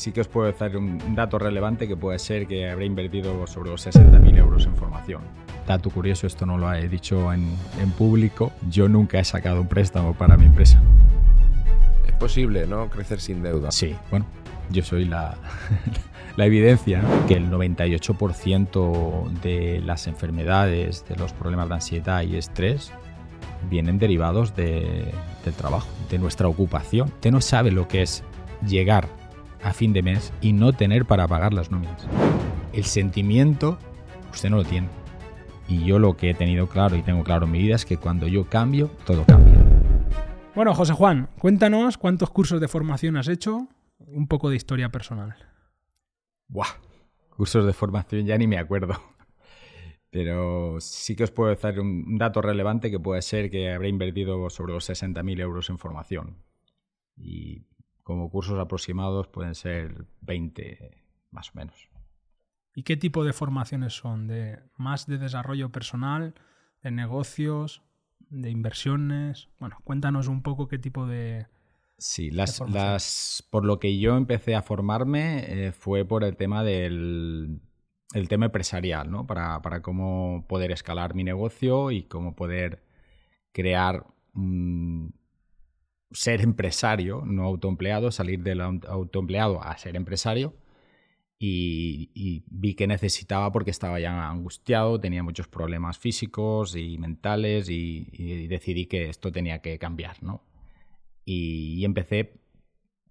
sí que os puedo dar un dato relevante que puede ser que habré invertido sobre los 60.000 euros en formación. Dato curioso, esto no lo he dicho en, en público, yo nunca he sacado un préstamo para mi empresa. Es posible, ¿no? Crecer sin deuda. Sí, bueno, yo soy la, la evidencia ¿no? que el 98% de las enfermedades, de los problemas de ansiedad y estrés vienen derivados de, del trabajo, de nuestra ocupación. Usted no sabe lo que es llegar a fin de mes y no tener para pagar las nóminas. El sentimiento usted no lo tiene. Y yo lo que he tenido claro y tengo claro en mi vida es que cuando yo cambio, todo cambia. Bueno, José Juan, cuéntanos cuántos cursos de formación has hecho, un poco de historia personal. Buah, cursos de formación ya ni me acuerdo. Pero sí que os puedo dar un dato relevante que puede ser que habré invertido sobre los 60.000 euros en formación. Y como cursos aproximados pueden ser 20 más o menos. ¿Y qué tipo de formaciones son? ¿De más de desarrollo personal, de negocios, de inversiones? Bueno, cuéntanos un poco qué tipo de... Sí, las, las, por lo que yo empecé a formarme eh, fue por el tema del el tema empresarial, ¿no? Para, para, cómo poder escalar mi negocio y cómo poder crear un, ser empresario, no autoempleado, salir del autoempleado a ser empresario. Y, y, vi que necesitaba porque estaba ya angustiado, tenía muchos problemas físicos y mentales y, y decidí que esto tenía que cambiar, ¿no? Y, y empecé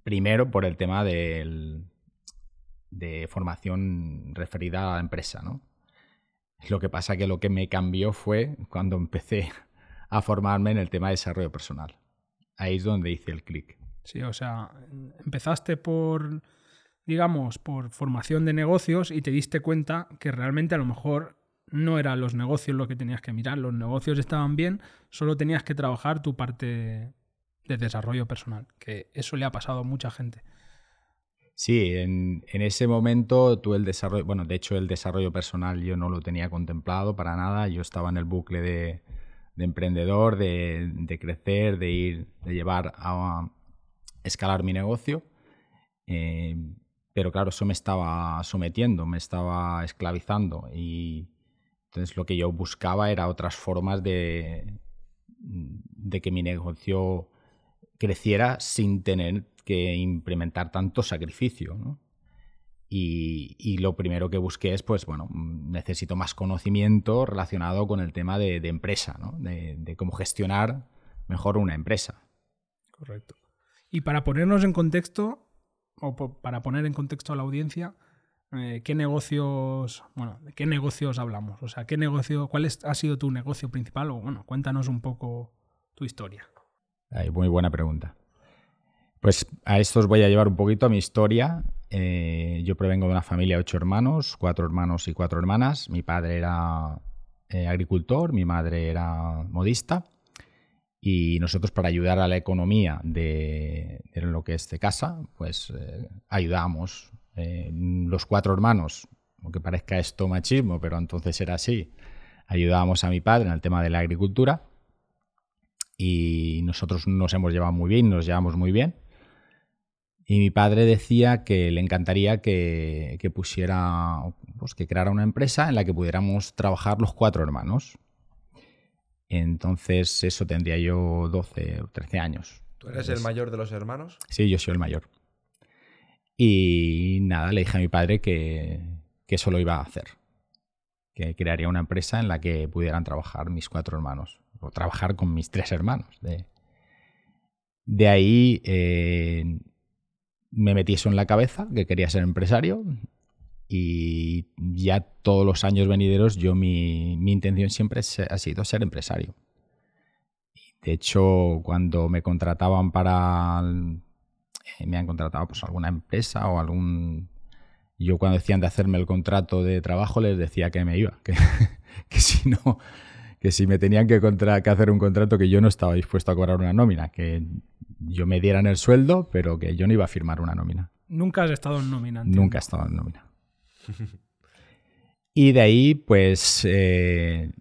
primero por el tema del, de formación referida a la empresa, ¿no? Lo que pasa que lo que me cambió fue cuando empecé a formarme en el tema de desarrollo personal. Ahí es donde hice el clic. Sí, o sea, empezaste por, digamos, por formación de negocios y te diste cuenta que realmente a lo mejor no eran los negocios lo que tenías que mirar, los negocios estaban bien, solo tenías que trabajar tu parte de desarrollo personal, que eso le ha pasado a mucha gente. Sí, en, en, ese momento tú el desarrollo, bueno, de hecho el desarrollo personal yo no lo tenía contemplado para nada, yo estaba en el bucle de, de emprendedor, de, de, crecer, de ir, de llevar a, escalar mi negocio, eh, pero claro, eso me estaba sometiendo, me estaba esclavizando y entonces lo que yo buscaba era otras formas de, de que mi negocio creciera sin tener que implementar tanto sacrificio. Y, y, lo primero que busqué es, pues bueno, necesito más conocimiento relacionado con el tema de, de empresa, ¿no? de, de, cómo gestionar mejor una empresa. Correcto. Y para ponernos en contexto, o para poner en contexto a la audiencia, eh, ¿qué negocios, bueno, de qué negocios hablamos? O sea, ¿qué negocio, cuál es, ha sido tu negocio principal? O bueno, cuéntanos un poco tu historia. Ay, muy buena pregunta. Pues a esto os voy a llevar un poquito a mi historia. Eh, yo provengo de una familia de ocho hermanos, cuatro hermanos y cuatro hermanas. Mi padre era eh, agricultor, mi madre era modista. Y nosotros para ayudar a la economía de, lo que es de casa, pues eh, ayudamos. los cuatro hermanos, aunque parezca esto machismo, pero entonces era así, ayudábamos a mi padre en el tema de la agricultura. Y nosotros nos hemos llevado muy bien, nos llevamos muy bien. Y mi padre decía que le encantaría que, que, pusiera, pues que creara una empresa en la que pudiéramos trabajar los cuatro hermanos. Entonces, eso tendría yo 12 o 13 años. ¿Tú eres Entonces, el mayor de los hermanos? Sí, yo soy el mayor. Y nada, le dije a mi padre que, que eso lo iba a hacer. Que crearía una empresa en la que pudieran trabajar mis cuatro hermanos. O trabajar con mis tres hermanos. De, de ahí. Eh, me metí eso en la cabeza, que quería ser empresario, y ya todos los años venideros yo mi, mi intención siempre ha sido ser empresario. De hecho, cuando me contrataban para... Eh, me han contratado pues alguna empresa o algún... Yo cuando decían de hacerme el contrato de trabajo les decía que me iba, que, que si no, que si me tenían que, contra, que hacer un contrato que yo no estaba dispuesto a cobrar una nómina, que yo me dieran el sueldo, pero que yo no iba a firmar una nómina. Nunca has estado en nómina. Entiendo. Nunca he estado en nómina. y de ahí, pues, eh,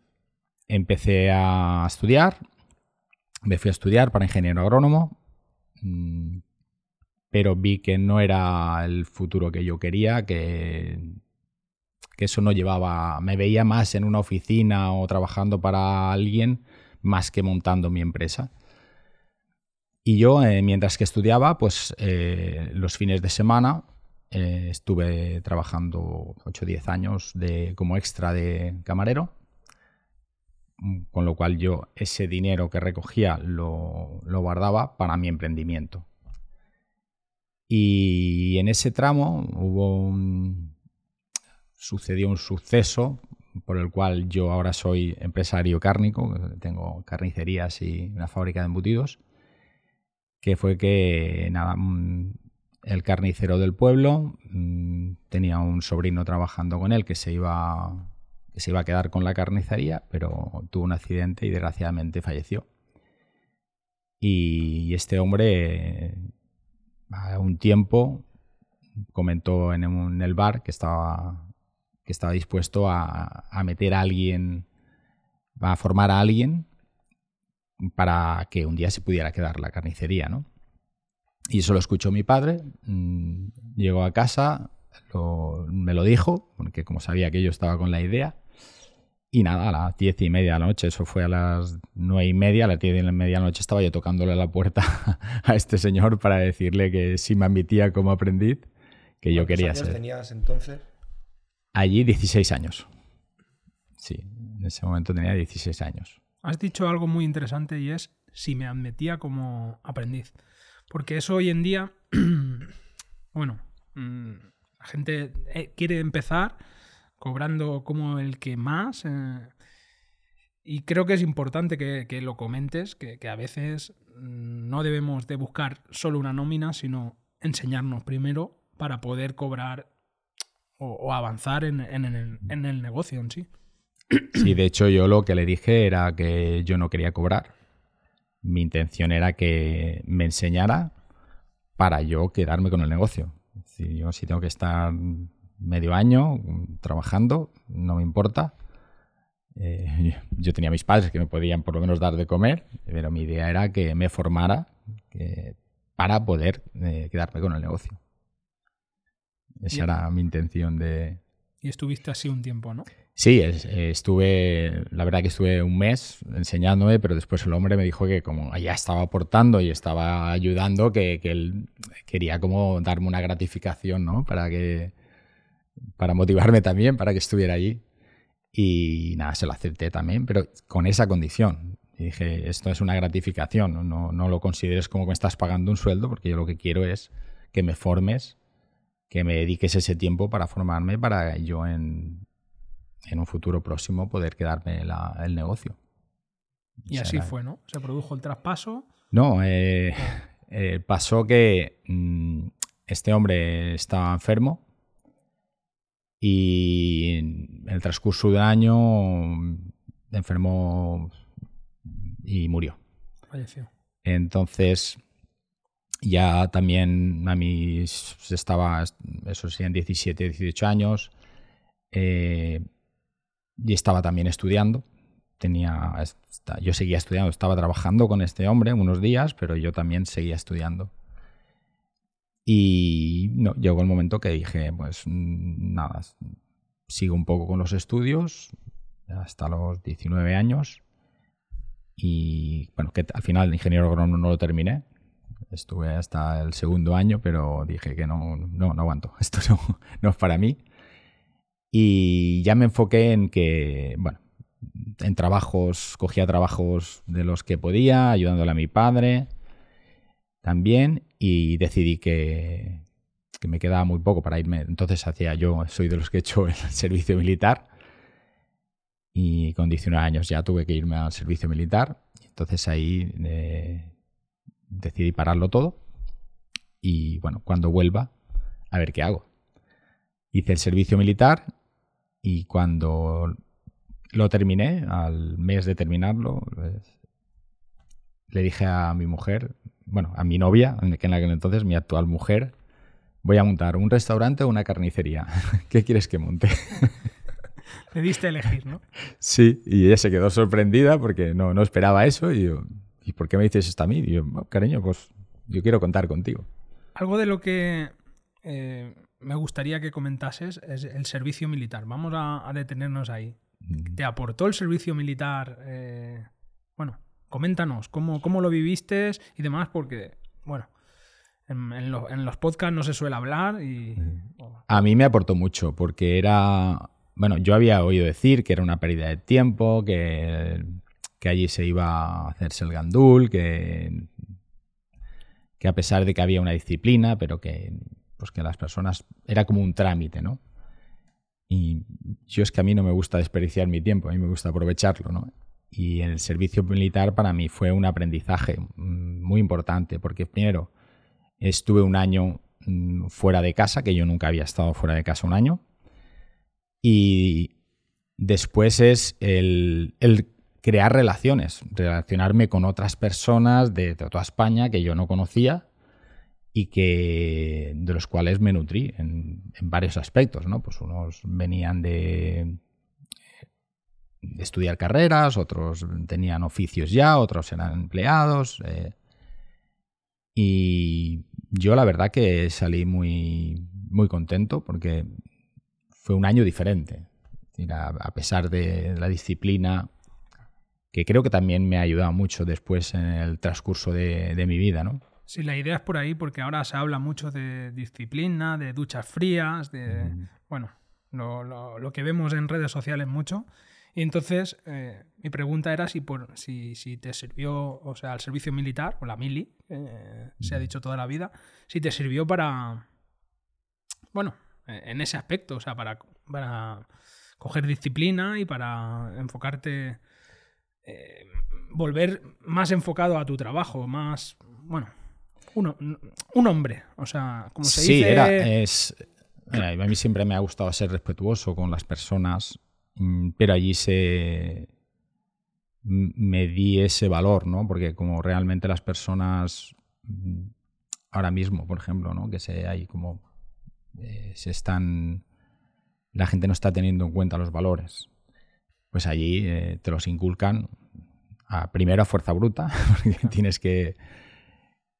empecé a estudiar. Me fui a estudiar para ingeniero agrónomo. Mm, pero vi que no era el futuro que yo quería, que, que eso no llevaba, me veía más en una oficina o trabajando para alguien más que montando mi empresa. Y yo, eh, mientras que estudiaba, pues eh, los fines de semana eh, estuve trabajando 8 o 10 años de, como extra de camarero, con lo cual yo ese dinero que recogía lo, lo guardaba para mi emprendimiento. Y en ese tramo hubo un, sucedió un suceso por el cual yo ahora soy empresario cárnico, tengo carnicerías y una fábrica de embutidos que fue que nada, el carnicero del pueblo mm, tenía un sobrino trabajando con él que se iba que se iba a quedar con la carnicería, pero tuvo un accidente y desgraciadamente falleció. Y este hombre a un tiempo comentó en, el bar que estaba que estaba dispuesto a, a meter a alguien, a formar a alguien para que un día se pudiera quedar la carnicería, ¿no? Y eso lo escuchó mi padre, mm, llegó a casa, me lo dijo, porque como sabía que yo estaba con la idea, y nada, a las diez y media de la noche, eso fue a las nueve y media, a las diez y media de la noche estaba yo tocándole la puerta a este señor para decirle que si me admitía como aprendiz, que yo quería años ser. tenías entonces? Allí 16 años. Sí, en ese momento tenía 16 años. Has dicho algo muy interesante y es si me admitía como aprendiz. Porque eso hoy en día, bueno, mm, la gente eh, quiere empezar cobrando como el que más. Eh, y creo que es importante que, lo comentes, que, a veces mm, no debemos de buscar solo una nómina, sino enseñarnos primero para poder cobrar o, avanzar en, el, en el negocio en sí. Sí, de hecho yo lo que le dije era que yo no quería cobrar. Mi intención era que me enseñara para yo quedarme con el negocio. Si yo si tengo que estar medio año trabajando, no me importa. Eh, yo tenía mis padres que me podían por lo menos dar de comer, pero mi idea era que me formara para poder eh, quedarme con el negocio. Esa era mi intención de... Y estuviste así un tiempo, ¿no? Sí, estuve, la verdad que estuve un mes enseñándome, pero después el hombre me dijo que como ya estaba aportando y estaba ayudando, que, él quería como darme una gratificación, ¿no? Para que, para motivarme también, para que estuviera allí. Y nada, se lo acepté también, pero con esa condición. Y dije, esto es una gratificación, no, no lo consideres como que me estás pagando un sueldo, porque yo lo que quiero es que me formes, que me dediques ese tiempo para formarme, para yo en, en un futuro próximo poder quedarme el negocio. Y así fue, ¿no? Se produjo el traspaso. No, eh, eh, pasó que mm, este hombre estaba enfermo y en el transcurso de año mm, enfermó y murió. Falleció. Entonces, ya también a mí estaba, eso sí, en 17, 18 años. Eh, y estaba también estudiando. Tenía, yo seguía estudiando, estaba trabajando con este hombre unos días, pero yo también seguía estudiando. Y no, llegó el momento que dije, pues nada, sigo un poco con los estudios hasta los 19 años. Y bueno, que al final el ingeniero agrónomo no lo terminé. Estuve hasta el segundo año, pero dije que no, no, no aguanto. Esto no, no es para mí. Y ya me enfoqué en que, bueno, en trabajos, cogía trabajos de los que podía, ayudándole a mi padre también, y decidí que, que me quedaba muy poco para irme. Entonces hacía yo, soy de los que he hecho el servicio militar, y con 19 años ya tuve que irme al servicio militar. Entonces ahí eh, decidí pararlo todo, y bueno, cuando vuelva, a ver qué hago. Hice el servicio militar y cuando lo terminé, al mes de terminarlo, pues, le dije a mi mujer, bueno, a mi novia, que en aquel entonces mi actual mujer, voy a montar un restaurante o una carnicería. ¿Qué quieres que monte? Le diste a elegir, ¿no? Sí, y ella se quedó sorprendida porque no, no esperaba eso. Y yo, ¿y por qué me dices esto a mí? Y yo, cariño, pues yo quiero contar contigo. algo de lo que eh, me gustaría que comentases es el servicio militar. Vamos a, detenernos ahí. ¿Te aportó el servicio militar? Eh, bueno, coméntanos cómo, cómo lo viviste y demás, porque, bueno, en, los podcasts no se suele hablar y... A mí me aportó mucho porque era... Bueno, yo había oído decir que era una pérdida de tiempo, que, que allí se iba a hacerse el gandul, que, que a pesar de que había una disciplina, pero que, pues que las personas... Era como un trámite, ¿no? Y yo es que a mí no me gusta desperdiciar mi tiempo, a mí me gusta aprovecharlo, ¿no? Y el servicio militar para mí fue un aprendizaje mm, muy importante, porque primero estuve un año mm, fuera de casa, que yo nunca había estado fuera de casa un año, y después es el, crear relaciones, relacionarme con otras personas de, toda España que yo no conocía y que de los cuales me nutrí en, varios aspectos, ¿no? Pues unos venían de estudiar carreras, otros tenían oficios ya, otros eran empleados. Eh, y yo la verdad que salí muy, muy contento porque fue un año diferente. A pesar de la disciplina, que creo que también me ha ayudado mucho después en el transcurso de, mi vida, ¿no? Sí, la idea es por ahí porque ahora se habla mucho de disciplina, de duchas frías, de... Bueno, lo, lo, que vemos en redes sociales mucho. Y entonces, eh, mi pregunta era si, por, si, si, te sirvió, o sea, el servicio militar, o la mili, eh, se ha dicho toda la vida, si te sirvió para, bueno, eh, en ese aspecto, o sea, para, para coger disciplina y para enfocarte, volver más enfocado a tu trabajo, más, bueno, uno, un hombre, o sea, como se sí, Era, es, a mí siempre me ha gustado ser respetuoso con las personas Mm, pero allí se me di ese valor, ¿no? Porque como realmente las personas mm, ahora mismo, por ejemplo, ¿no? Que se hay como eh, se están la gente no está teniendo en cuenta los valores. Pues allí eh, te los inculcan a, primero a fuerza bruta, porque tienes que,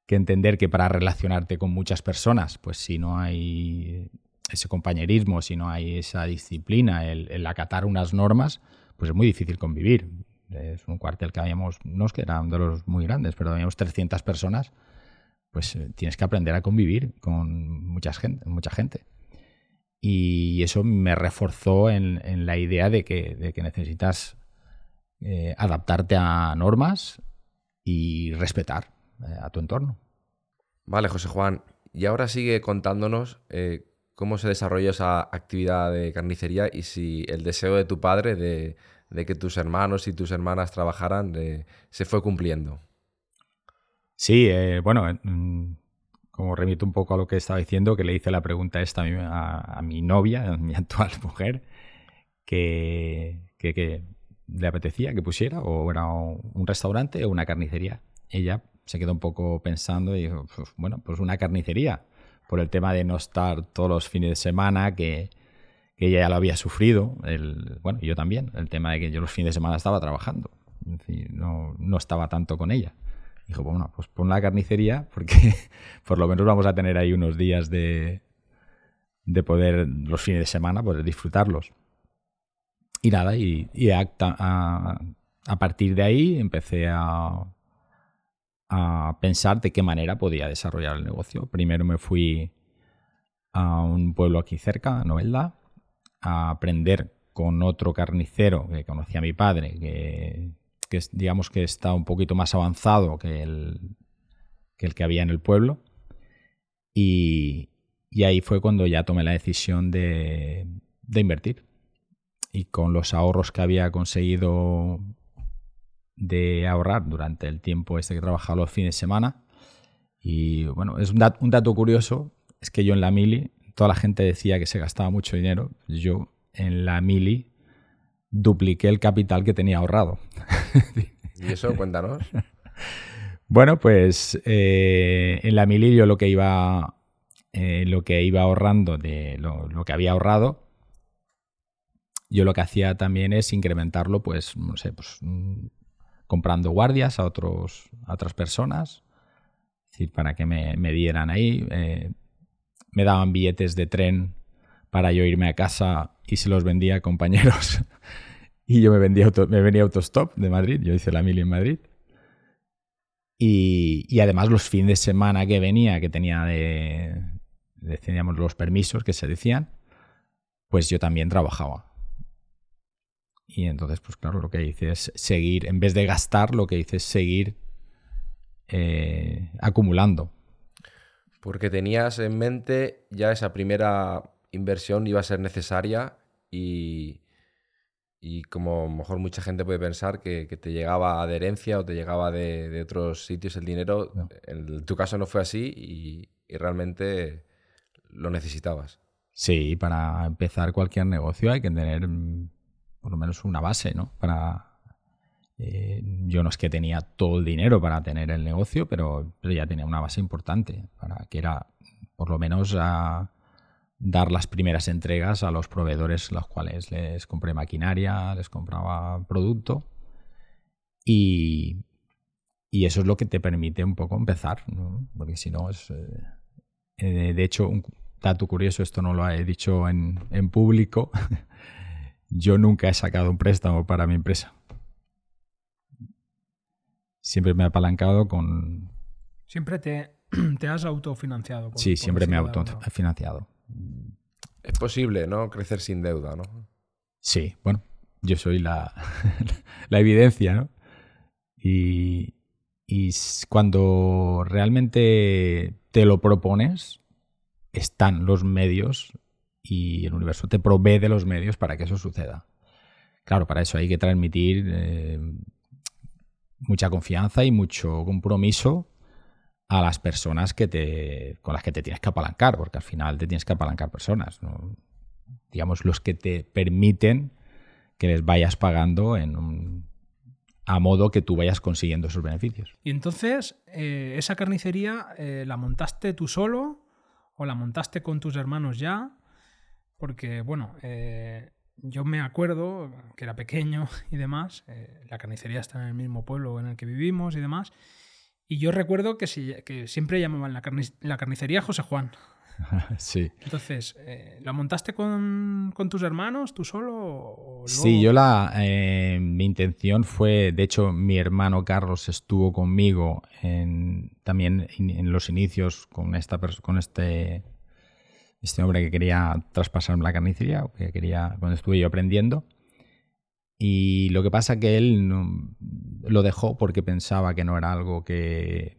que entender que para relacionarte con muchas personas, pues si no hay ese compañerismo, si no hay esa disciplina, el, acatar unas normas, pues es muy difícil convivir. Es un cuartel que habíamos, no es que eran de los muy grandes, pero habíamos 300 personas, pues eh, tienes que aprender a convivir con mucha gente. Mucha gente. Y eso me reforzó en, la idea de que, necesitas eh, adaptarte a normas y respetar eh, a tu entorno. Vale, José Juan. Y ahora sigue contándonos cómo se desarrolló esa actividad de carnicería y si el deseo de tu padre de, que tus hermanos y tus hermanas trabajaran se fue cumpliendo. Sí, eh, bueno, como remito un poco a lo que estaba diciendo, que le hice la pregunta esta a, mi novia, a mi actual mujer, que, le apetecía que pusiera, o era un restaurante o una carnicería. Ella se quedó un poco pensando y dijo, pues, bueno, pues una carnicería por el tema de no estar todos los fines de semana, que, ella ya lo había sufrido, el, bueno, yo también, el tema de que yo los fines de semana estaba trabajando, no, no estaba tanto con ella. Dijo, bueno, pues pon la carnicería porque por lo menos vamos a tener ahí unos días de, de poder los fines de semana poder disfrutarlos. Y nada, y, a, partir de ahí empecé a, a pensar de qué manera podía desarrollar el negocio. Primero me fui a un pueblo aquí cerca, a Novelda, a aprender con otro carnicero que conocía a mi padre, que, digamos que está un poquito más avanzado que el que, el que había en el pueblo. Y, ahí fue cuando ya tomé la decisión de, de invertir. Y con los ahorros que había conseguido de ahorrar durante el tiempo este que trabajaba los fines de semana. Y bueno, es un, dato curioso, es que yo en la mili, toda la gente decía que se gastaba mucho dinero, yo en la mili dupliqué el capital que tenía ahorrado. ¿Y eso? Cuéntanos. bueno, pues eh, en la mili lo que iba, eh, lo que iba ahorrando de lo, que había ahorrado, yo lo que hacía también es incrementarlo, pues, no sé, pues comprando guardias a, otros, a otras personas. decir, para que me, me dieran ahí. Eh, me daban billetes de tren para yo irme a casa y se los vendía a compañeros. y yo me, venía autostop de Madrid, yo hice la mili en Madrid. Y, y, además los fines de semana que venía, que tenía de, teníamos los permisos que se decían, pues yo también trabajaba. Y entonces, pues claro, lo que hice es seguir, en vez de gastar, lo que hice es seguir eh, acumulando. Porque tenías en mente ya esa primera inversión iba a ser necesaria y, y como a lo mejor mucha gente puede pensar que, te llegaba de herencia o te llegaba de, otros sitios el dinero, en tu caso no fue así y, realmente lo necesitabas. Sí, para empezar cualquier negocio hay que tener mm, por lo menos una base, ¿no? Para, eh, yo no es que tenía todo el dinero para tener el negocio, pero, pero ya tenía una base importante para que era por lo menos a dar las primeras entregas a los proveedores los cuales les compré maquinaria, les compraba producto y, y eso es lo que te permite un poco empezar, porque si no es... Eh, eh, de hecho, un dato curioso, esto no lo he dicho en, en público, yo nunca he sacado un préstamo para mi empresa siempre me he apalancado con... Siempre te, te has autofinanciado. sí, siempre me he autofinanciado. Es posible, ¿no? Crecer sin deuda, ¿no? Sí, bueno, yo soy la, evidencia, ¿no? Y, y cuando realmente te lo propones, están los medios y el universo te provee de los medios para que eso suceda. Claro, para eso hay que transmitir eh, mucha confianza y mucho compromiso a las personas que te, con las que te tienes que apalancar, porque al final te tienes que apalancar personas, digamos, los que te permiten que les vayas pagando en a modo que tú vayas consiguiendo esos beneficios. Y entonces, eh, ¿esa carnicería eh, la montaste tú solo o la montaste con tus hermanos ya? Porque, bueno, eh, yo me acuerdo que era pequeño y demás, la carnicería está en el mismo pueblo en el que vivimos y demás, y yo recuerdo que, siempre llamaban la, carnicería José Juan. sí. Entonces, eh, ¿la montaste con, tus hermanos, tú solo? Sí, yo la. Eh, mi intención fue. De hecho, mi hermano Carlos estuvo conmigo en, también en los inicios con, esta, con este este hombre que quería traspasarme la carnicería, que quería, cuando estuve yo aprendiendo. Y lo que pasa que él lo dejó porque pensaba que no era algo que,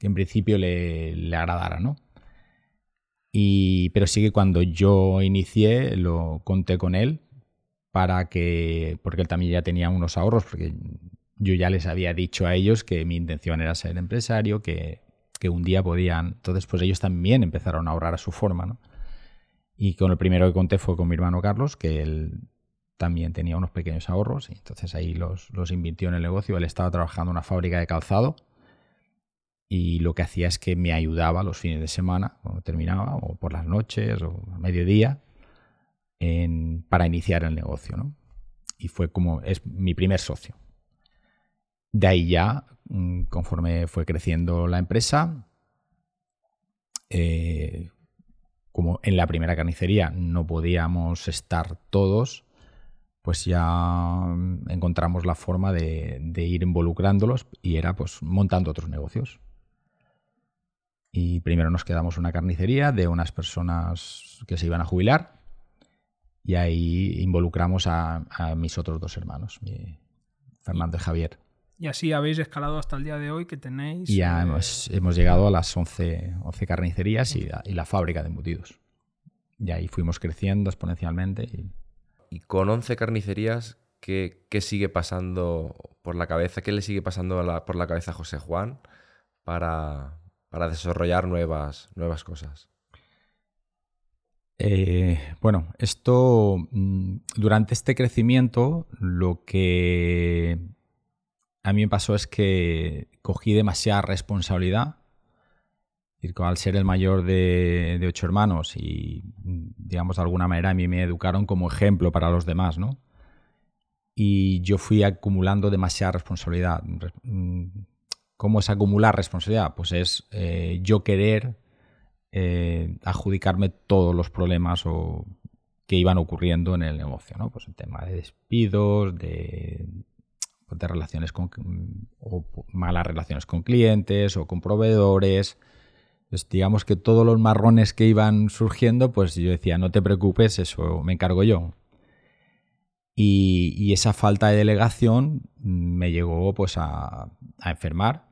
en principio le, le, agradara, ¿no? Y, pero sí que cuando yo inicié lo conté con él para que, porque él también ya tenía unos ahorros, porque yo ya les había dicho a ellos que mi intención era ser empresario, que que un día podían. Entonces, pues ellos también empezaron a ahorrar a su forma, ¿no? Y con el primero que conté fue con mi hermano Carlos, que él también tenía unos pequeños ahorros, y entonces ahí los, los invirtió en el negocio. Él estaba trabajando en una fábrica de calzado y lo que hacía es que me ayudaba los fines de semana, cuando terminaba, o por las noches, o a mediodía, para iniciar el negocio, ¿no? Y fue como, es mi primer socio. De ahí ya Mm, conforme fue creciendo la empresa, eh, como en la primera carnicería no podíamos estar todos, pues ya encontramos la forma de, ir involucrándolos y era pues montando otros negocios. Y primero nos quedamos una carnicería de unas personas que se iban a jubilar y ahí involucramos a, mis otros dos hermanos, Fernando y Javier. Y así habéis escalado hasta el día de hoy que tenéis... Ya eh, hemos, llegado a las 11, 11 carnicerías y la, fábrica de embutidos. Y ahí fuimos creciendo exponencialmente. Y, con 11 carnicerías, ¿qué, sigue pasando por la cabeza? ¿Qué le sigue pasando por la cabeza a José Juan para, desarrollar nuevas, nuevas cosas? Eh, bueno, esto mm, durante este crecimiento lo que a mí me pasó es que cogí demasiada responsabilidad. Al ser el mayor de, ocho hermanos y, digamos, de alguna manera a mí me educaron como ejemplo para los demás, ¿no? Y yo fui acumulando demasiada responsabilidad. Mm, ¿Cómo es acumular responsabilidad? Pues es eh, yo querer eh, adjudicarme todos los problemas o que iban ocurriendo en el negocio, ¿no? Pues el tema de despidos, de, de relaciones con malas relaciones con clientes o con proveedores. Digamos que todos los marrones que iban surgiendo, pues yo decía, no te preocupes, eso me encargo yo. Y, esa falta de delegación me llegó pues a, a enfermar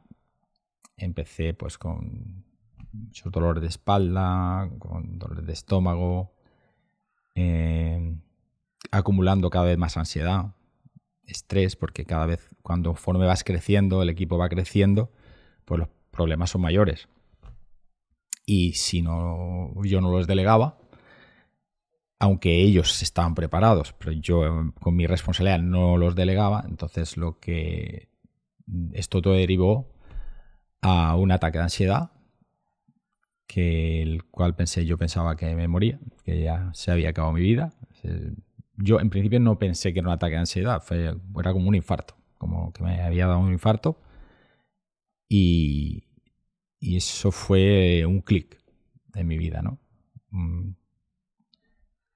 empecé pues con muchos dolores de espalda, con dolores de estómago, eh, acumulando cada vez más ansiedad, estrés, porque cada vez cuando conforme vas creciendo, el equipo va creciendo, pues los problemas son mayores. Y si no, yo no los delegaba, aunque ellos estaban preparados, pero yo con mi responsabilidad no los delegaba, entonces lo que esto todo derivó a un ataque de ansiedad, que el cual pensé, yo pensaba que me moría, que ya se había acabado mi vida. Yo en principio no pensé que era un ataque de ansiedad, fue, era como un infarto, como que me había dado un infarto. Y, y eso fue un clic en mi vida, ¿no? Mm.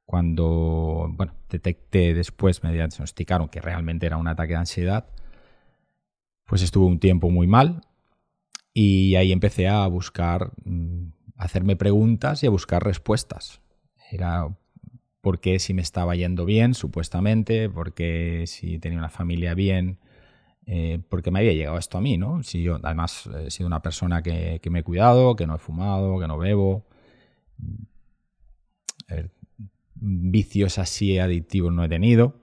Cuando, bueno, detecté después, me diagnosticaron que realmente era un ataque de ansiedad, pues estuve un tiempo muy mal, y ahí empecé a buscar, mm, a hacerme preguntas y a buscar respuestas. Era por qué si me estaba yendo bien, supuestamente, por qué si tenía una familia bien, eh, por qué me había llegado esto a mí, ¿no? Si yo, además, he sido una persona que, me he cuidado, que no he fumado, que no bebo. vicios así adictivos no he tenido.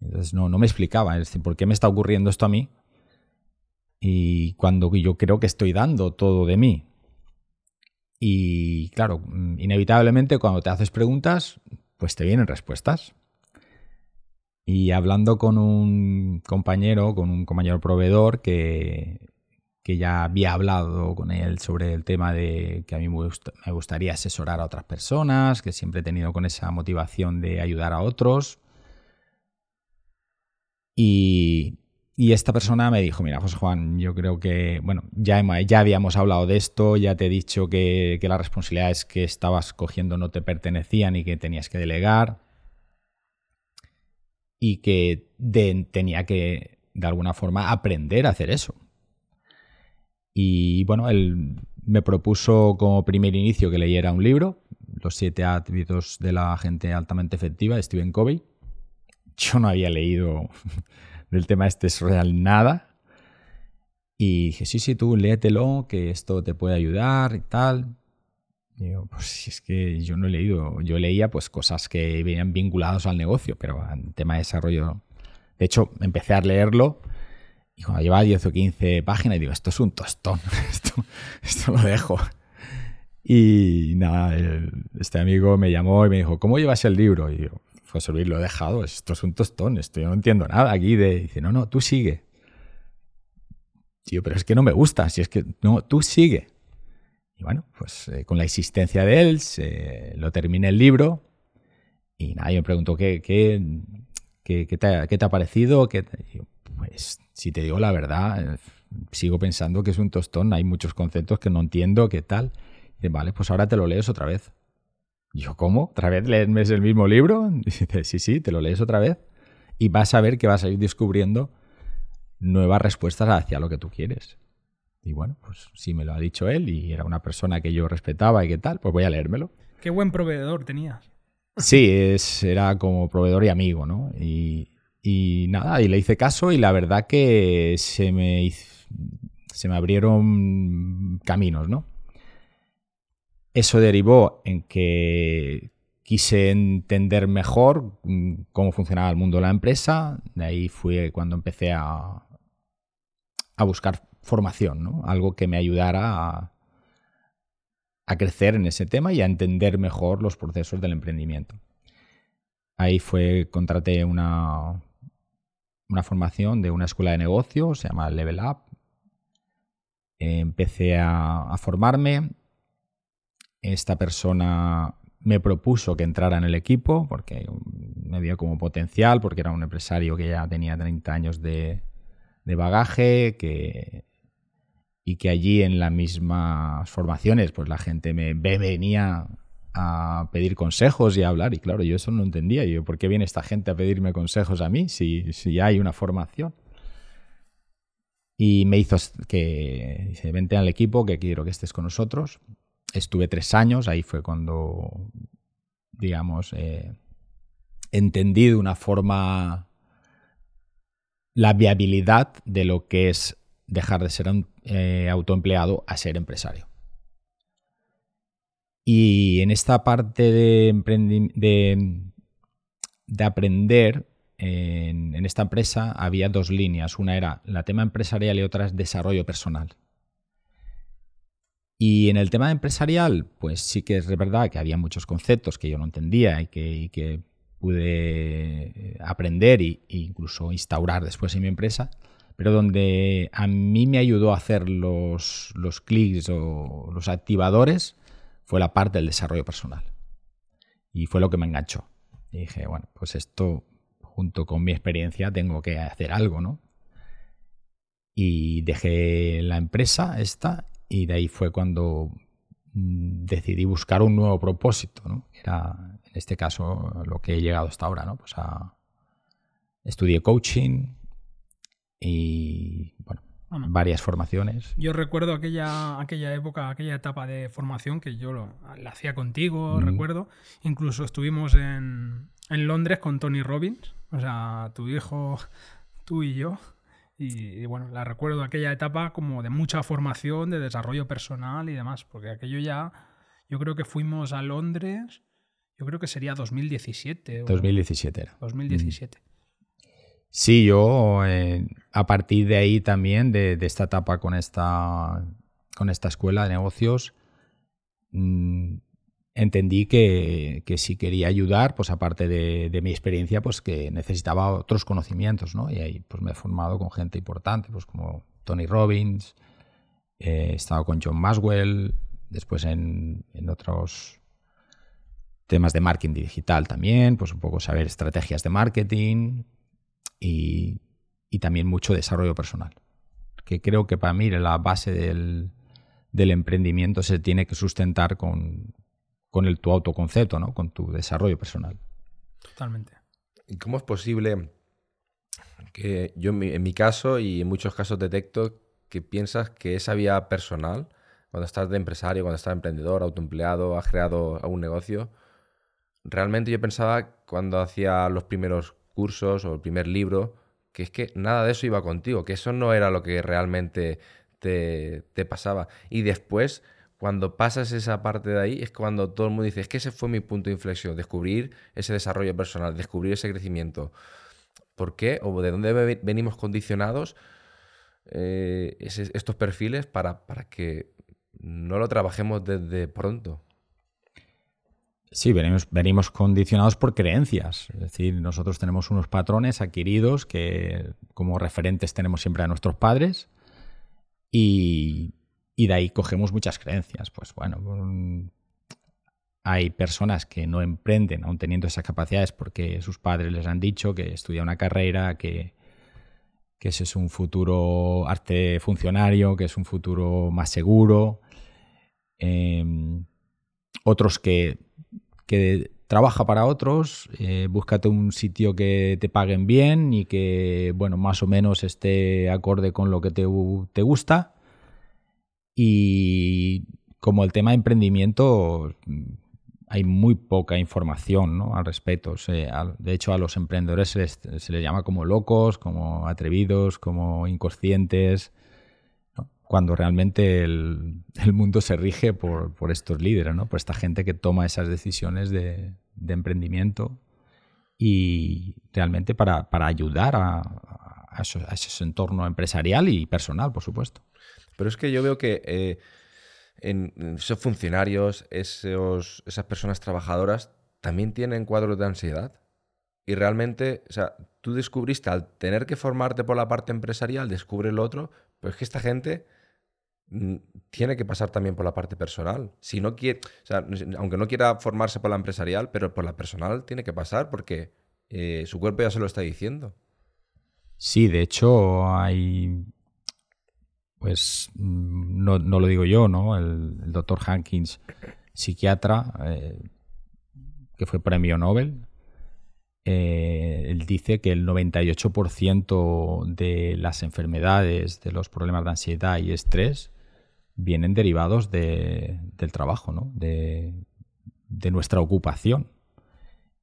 Entonces no, no me explicaba, ¿por qué me está ocurriendo esto a mí? y cuando yo creo que estoy dando todo de mí. Y claro, mm, inevitablemente cuando te haces preguntas, pues te vienen respuestas. Y hablando con un compañero, con un compañero proveedor que, que ya había hablado con él sobre el tema de que a mí me, gustaría asesorar a otras personas, que siempre he tenido con esa motivación de ayudar a otros. Y, y esta persona me dijo, mira, José Juan, yo creo que, bueno, ya, ya habíamos hablado de esto, ya te he dicho que, que las responsabilidades que estabas cogiendo no te pertenecían y que tenías que delegar y que tenía que, de alguna forma, aprender a hacer eso. Y bueno, él me propuso como primer inicio que leyera un libro, Los siete hábitos de la gente altamente efectiva, de Stephen Covey. Yo no había leído del tema este es real nada. Y dije, sí, sí, tú léetelo, que esto te puede ayudar y tal. Y digo, pues si es que yo no he leído, yo leía pues cosas que venían vinculados al negocio, pero en tema de desarrollo. De hecho, empecé a leerlo y cuando llevaba 10 o 15 páginas, digo, esto es un tostón, esto, esto lo dejo. Y nada, este amigo me llamó y me dijo, ¿cómo llevas el libro? Y yo, José Luis, lo he dejado, esto es un tostón, esto yo no entiendo nada aquí de... Dice, no, no, tú sigue. Tío, pero es que no me gusta, si es que, no, tú sigue. Y bueno, pues eh, con la existencia de él, se, lo terminé el libro y nada, yo me pregunto, ¿qué, qué, qué, qué, te, ha, parecido? ¿Qué pues si te digo la verdad, eh, sigo pensando que es un tostón, hay muchos conceptos que no entiendo, ¿qué tal? Y vale, pues ahora te lo lees otra vez yo, ¿cómo? ¿Otra vez lees el mismo libro? dice, sí, sí, te lo lees otra vez. Y vas a ver que vas a ir descubriendo nuevas respuestas hacia lo que tú quieres. Y bueno, pues si me lo ha dicho él y era una persona que yo respetaba y qué tal, pues voy a leérmelo. Qué buen proveedor tenías. Sí, es, era como proveedor y amigo, ¿no? Y, y nada, y le hice caso y la verdad que se me, se me abrieron caminos, ¿no? Eso derivó en que quise entender mejor mm, cómo funcionaba el mundo de la empresa. De ahí fue cuando empecé a, a buscar formación, ¿no? algo que me ayudara a, crecer en ese tema y a entender mejor los procesos del emprendimiento. Ahí fue, contraté una, una formación de una escuela de negocios, se llama Level Up. Empecé a, a formarme esta persona me propuso que entrara en el equipo porque me dio como potencial, porque era un empresario que ya tenía 30 años de, bagaje, que y que allí en las mismas formaciones pues la gente me venía a pedir consejos y a hablar y claro, yo eso no entendía. Yo, ¿por qué viene esta gente a pedirme consejos a mí si, si hay una formación? Y me hizo que, dice, vente al equipo, que quiero que estés con nosotros. Estuve tres años, ahí fue cuando, digamos, eh, entendí de una forma la viabilidad de lo que es dejar de ser un, eh, autoempleado a ser empresario. Y en esta parte de, de, de aprender, en, esta empresa había dos líneas. Una era la tema empresarial y otra es desarrollo personal. Y en el tema empresarial, pues sí que es verdad que había muchos conceptos que yo no entendía y que, y que pude aprender e incluso instaurar después en mi empresa, pero donde a mí me ayudó a hacer los, los clics o los activadores fue la parte del desarrollo personal. Y fue lo que me enganchó. Y dije, bueno, pues esto junto con mi experiencia tengo que hacer algo, ¿no? Y dejé la empresa esta y de ahí fue cuando mm, decidí buscar un nuevo propósito, ¿no? Era en este caso lo que he llegado hasta ahora, ¿no? Pues a estudié coaching y bueno, varias formaciones. Yo recuerdo aquella, aquella época, aquella etapa de formación que yo lo, la hacía contigo, recuerdo. Incluso estuvimos en, en Londres con Tony Robbins o sea, tu hijo, tú y yo. Y, bueno, la recuerdo aquella etapa como de mucha formación, de desarrollo personal y demás, porque aquello ya, yo creo que fuimos a Londres, yo creo que sería 2017. 2017 era. 2017. Sí, yo eh, a partir de ahí también, de, esta etapa con esta, con esta escuela de negocios, mmm, entendí que, que, si quería ayudar, pues aparte de, mi experiencia, pues que necesitaba otros conocimientos, ¿no? Y ahí pues me he formado con gente importante, pues como Tony Robbins, he estado con John Maswell, después en, en otros temas de marketing digital también, pues un poco saber estrategias de marketing y, y también mucho desarrollo personal, que creo que para mí la base del, del emprendimiento se tiene que sustentar con, con el, tu autoconcepto, ¿no? con tu desarrollo personal. Totalmente. ¿Y cómo es posible que yo en mi, caso y en muchos casos detecto que piensas que esa vía personal, cuando estás de empresario, cuando estás emprendedor, autoempleado, has creado algún negocio, realmente yo pensaba cuando hacía los primeros cursos o el primer libro, que es que nada de eso iba contigo, que eso no era lo que realmente te, te pasaba. Y después cuando pasas esa parte de ahí es cuando todo el mundo dice, es que ese fue mi punto de inflexión, descubrir ese desarrollo personal, descubrir ese crecimiento. ¿Por qué? ¿O de dónde venimos condicionados eh, estos perfiles para, para que no lo trabajemos desde pronto? Sí, venimos, condicionados por creencias. Es decir, nosotros tenemos unos patrones adquiridos que como referentes tenemos siempre a nuestros padres y, de ahí cogemos muchas creencias. Pues bueno, hay personas que no emprenden aún teniendo esas capacidades porque sus padres les han dicho que estudia una carrera, que, que ese es un futuro arte funcionario, que es un futuro más seguro. Eh, otros que, que trabaja para otros, eh, búscate un sitio que te paguen bien y que, bueno, más o menos esté acorde con lo que te, te gusta y como el tema de emprendimiento, hay muy poca información ¿no? al respecto. de hecho, a los emprendedores se les, llama como locos, como atrevidos, como inconscientes. Cuando realmente el, mundo se rige por, por, estos líderes, ¿no? por esta gente que toma esas decisiones de, emprendimiento y realmente para, para ayudar a, a, eso, a ese entorno empresarial y personal, por supuesto. Pero es que yo veo que eh, esos funcionarios, esos, esas personas trabajadoras, también tienen cuadros de ansiedad. Y realmente, o sea, tú descubriste al tener que formarte por la parte empresarial, descubre lo otro, pero es que esta gente tiene que pasar también por la parte personal. Si no quiere, aunque no quiera formarse por la empresarial, pero por la personal tiene que pasar porque eh, su cuerpo ya se lo está diciendo. Sí, de hecho hay pues no, lo digo yo, ¿no? El, doctor Hankins, psiquiatra, eh, que fue premio Nobel, eh, él dice que el 98% de las enfermedades, de los problemas de ansiedad y estrés, vienen derivados del trabajo, ¿no? de, nuestra ocupación.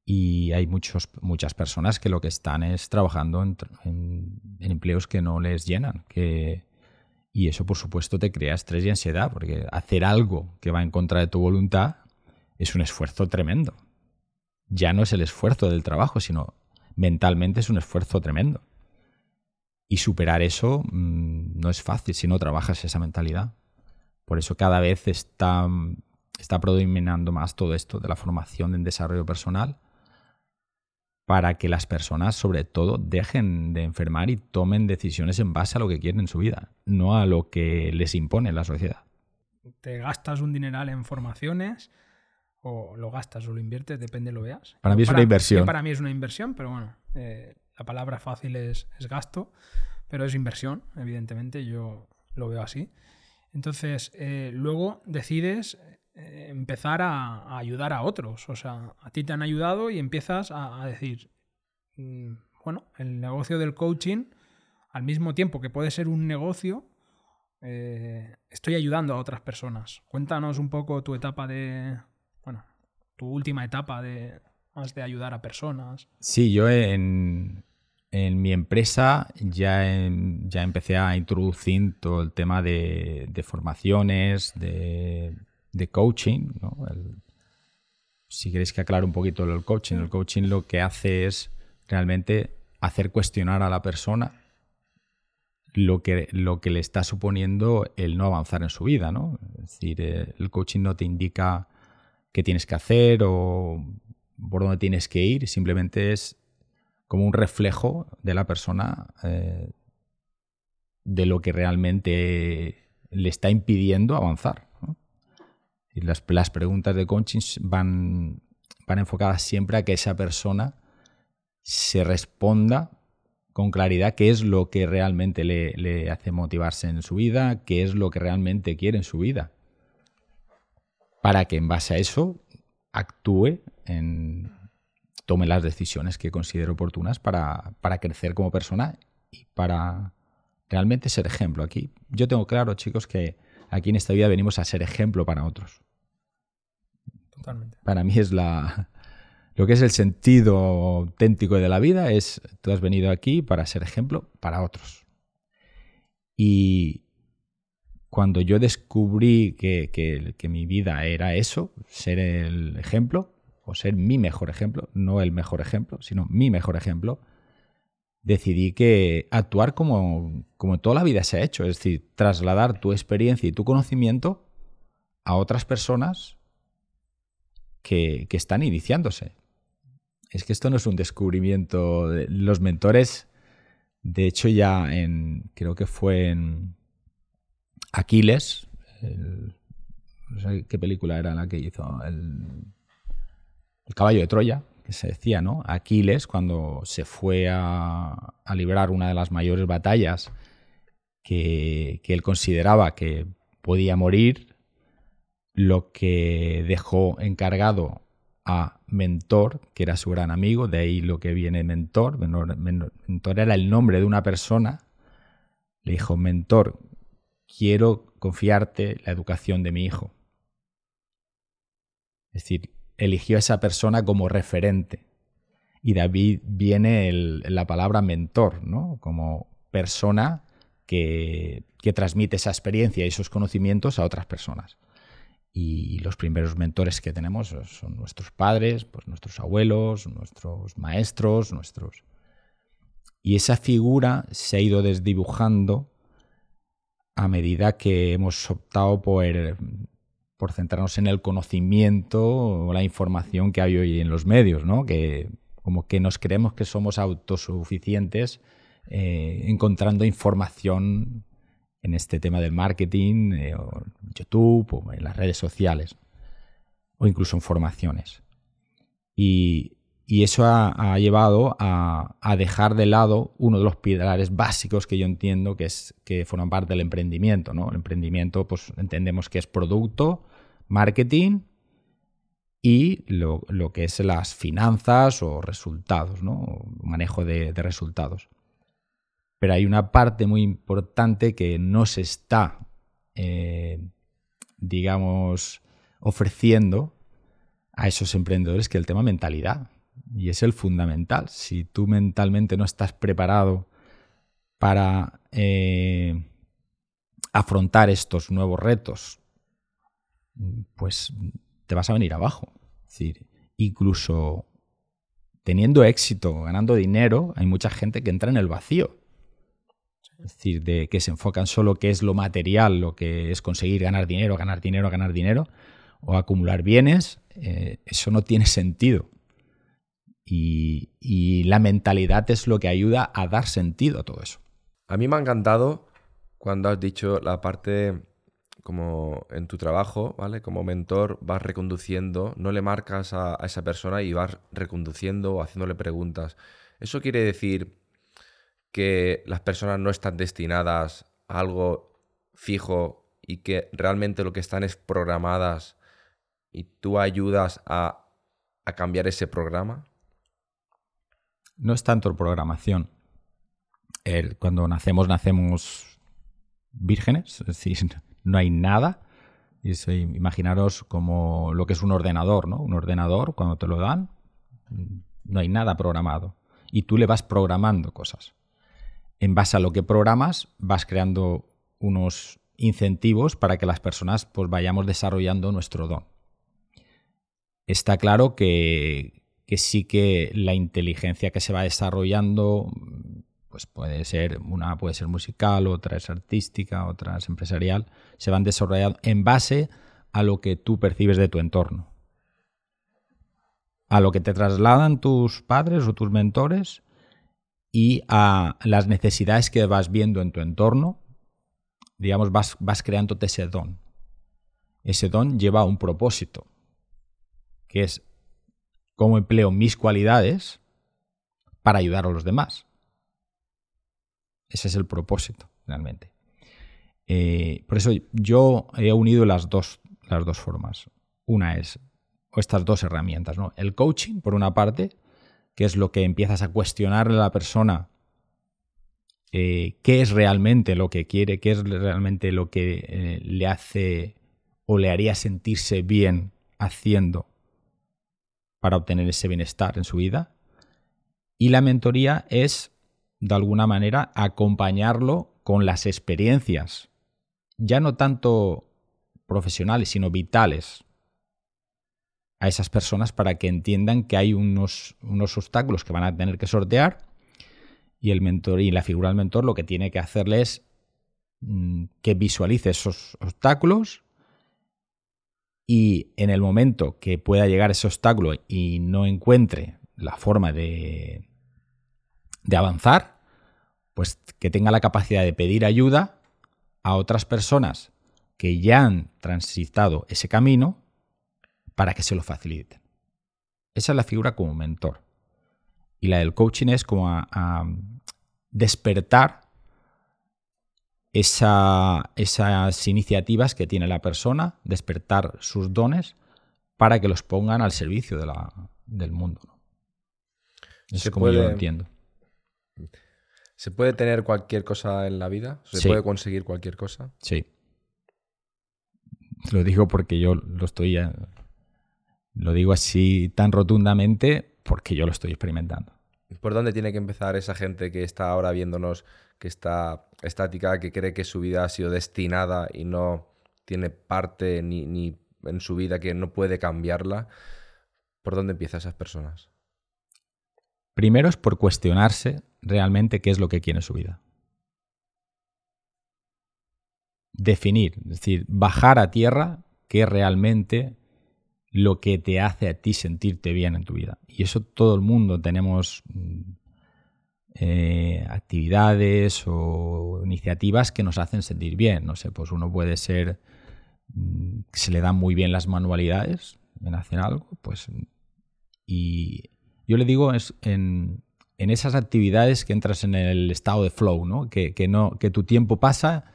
Y hay muchos, muchas personas que lo que están es trabajando en, empleos que no les llenan. Que, y eso, por supuesto, te crea estrés y ansiedad, porque hacer algo que va en contra de tu voluntad es un esfuerzo tremendo ya no es el esfuerzo del trabajo, sino mentalmente es un esfuerzo tremendo. Y superar eso mm, no es fácil si no trabajas esa mentalidad. Por eso cada vez está, está predominando más todo esto de la formación en desarrollo personal para que las personas, sobre todo, dejen de enfermar y tomen decisiones en base a lo que quieren en su vida, no a lo que les impone la sociedad. Te gastas un dineral en formaciones, o lo gastas o lo inviertes, depende lo veas. Para mí es una inversión. Para mí es una inversión, pero bueno, eh, la palabra fácil es, gasto, pero es inversión, evidentemente, yo lo veo así. Entonces, eh, luego decides eh, empezar a, ayudar a otros, o sea, a ti te han ayudado y empiezas a, decir, mm, bueno, el negocio del coaching, al mismo tiempo que puede ser un negocio, estoy ayudando a otras personas. Cuéntanos un poco tu etapa de, bueno, tu última etapa de más de ayudar a personas. Sí, yo en, mi empresa ya, ya empecé a introducir todo el tema de, formaciones, de, coaching. si queréis que aclare un poquito el coaching, el coaching lo que hace es realmente hacer cuestionar a la persona lo que, lo que le está suponiendo el no avanzar en su vida. ¿no? Es decir, eh, el coaching no te indica qué tienes que hacer o por dónde tienes que ir, simplemente es como un reflejo de la persona eh, de lo que realmente le está impidiendo avanzar. Y las, las, preguntas de coaching van, van enfocadas siempre a que esa persona se responda con claridad qué es lo que realmente le, le, hace motivarse en su vida, qué es lo que realmente quiere en su vida para que en base a eso actúe en tome las decisiones que considere oportunas para, crecer como persona y para realmente ser ejemplo. Aquí yo tengo claro, chicos, que aquí en esta vida venimos a ser ejemplo para otros. Totalmente. Para mí es la lo que es el sentido auténtico de la vida es tú has venido aquí para ser ejemplo para otros. Y, cuando yo descubrí que, mi vida era eso, ser el ejemplo, o ser mi mejor ejemplo, no el mejor ejemplo, sino mi mejor ejemplo, decidí que actuar como, como toda la vida se ha hecho, es decir, trasladar tu experiencia y tu conocimiento a otras personas que, que están iniciándose. Es que esto no es un descubrimiento. De, los mentores, de hecho, ya en, creo que fue en, Aquiles, no sé qué película era la que hizo, el, caballo de Troya, que se decía, ¿no? Aquiles, cuando se fue a, librar una de las mayores batallas que, él consideraba que podía morir, lo que dejó encargado a Mentor, que era su gran amigo, de ahí lo que viene Mentor. Mentor era el nombre de una persona. Le dijo, Mentor, quiero confiarte la educación de mi hijo. Es decir, eligió a esa persona como referente. Y David viene la palabra mentor, ¿no? Como persona que, que, transmite esa experiencia y esos conocimientos a otras personas. Y los primeros mentores que tenemos son nuestros padres, pues nuestros abuelos, nuestros maestros, nuestros... Y esa figura se ha ido desdibujando a medida que hemos optado por, por centrarnos en el conocimiento o la información que hay hoy en los medios, ¿no? Que como que nos creemos que somos autosuficientes eh, encontrando información en este tema del marketing, eh, o en YouTube o en las redes sociales, o incluso en formaciones. Y eso ha, llevado a, dejar de lado uno de los pilares básicos que yo entiendo que, es, que forman parte del emprendimiento. ¿no? El emprendimiento, pues entendemos que es producto, marketing y lo, que es las finanzas o resultados, ¿no? manejo de, resultados. Pero hay una parte muy importante que no se está, eh, digamos, ofreciendo a esos emprendedores, que es el tema mentalidad. Y es el fundamental. Si tú mentalmente no estás preparado para eh, afrontar estos nuevos retos, pues te vas a venir abajo. Es decir, incluso teniendo éxito, ganando dinero, hay mucha gente que entra en el vacío. Es decir, de que se enfocan solo qué es lo material, lo que es conseguir ganar dinero, ganar dinero, ganar dinero, o acumular bienes, eh, eso no tiene sentido. Y, la mentalidad es lo que ayuda a dar sentido a todo eso. A mí me ha encantado cuando has dicho la parte como en tu trabajo, ¿vale? Como mentor vas reconduciendo, no le marcas a, esa persona y vas reconduciendo o haciéndole preguntas. Eso quiere decir que las personas no están destinadas a algo fijo y que realmente lo que están es programadas y tú ayudas a cambiar ese programa? No es tanto programación. Cuando nacemos, nacemos vírgenes, es decir, no hay nada. imaginaros como lo que es un ordenador, ¿no? Un ordenador, cuando te lo dan, no hay nada programado. Y tú le vas programando cosas. En base a lo que programas, vas creando unos incentivos para que las personas pues, vayamos desarrollando nuestro don. Está claro que, que sí que la inteligencia que se va desarrollando pues puede ser, una puede ser musical, otra es artística, otra es empresarial, se van desarrollando en base a lo que tú percibes de tu entorno. A lo que te trasladan tus padres o tus mentores y a las necesidades que vas viendo en tu entorno, digamos, vas, vas creándote ese don. Ese don lleva un propósito, que es cómo empleo mis cualidades para ayudar a los demás. Ese es el propósito, realmente. Eh, por eso yo he unido las dos, las dos formas. Una es, o estas dos herramientas, ¿no? El coaching, por una parte, que es lo que empiezas a cuestionarle a la persona eh, qué es realmente lo que quiere, qué es realmente lo que eh, le hace o le haría sentirse bien haciendo para obtener ese bienestar en su vida. Y la mentoría es de alguna manera, acompañarlo con las experiencias, ya no tanto profesionales, sino vitales, a esas personas para que entiendan que hay unos, unos obstáculos que van a tener que sortear y el mentor y la figura del mentor lo que tiene que hacerles es mm, que visualice esos obstáculos y en el momento que pueda llegar ese obstáculo y no encuentre la forma de, de avanzar, pues que tenga la capacidad de pedir ayuda a otras personas que ya han transitado ese camino para que se lo faciliten. Esa es la figura como mentor. Y la del coaching es como a, despertar esas iniciativas que tiene la persona, despertar sus dones para que los pongan al servicio del mundo. Eso es como yo lo entiendo. ¿Se puede tener cualquier cosa en la vida? ¿Se puede conseguir cualquier cosa? Sí. Lo digo porque yo lo estoy. Eh, lo digo así tan rotundamente porque yo lo estoy experimentando. ¿Por dónde tiene que empezar esa gente que está ahora viéndonos, que está estática, que cree que su vida ha sido destinada y no tiene parte ni, ni en su vida que no puede cambiarla? ¿Por dónde empiezan esas personas? Primero es por cuestionarse realmente qué es lo que quiere su vida. Definir, es decir, bajar a tierra qué es realmente lo que te hace a ti sentirte bien en tu vida. Y eso todo el mundo tenemos mm, eh, actividades o iniciativas que nos hacen sentir bien. No sé, pues uno puede ser mm, se le dan muy bien las manualidades, en hacen algo, pues y Yo le digo es en, en esas actividades que entras en el estado de flow, ¿no? Que, que, no, que tu tiempo pasa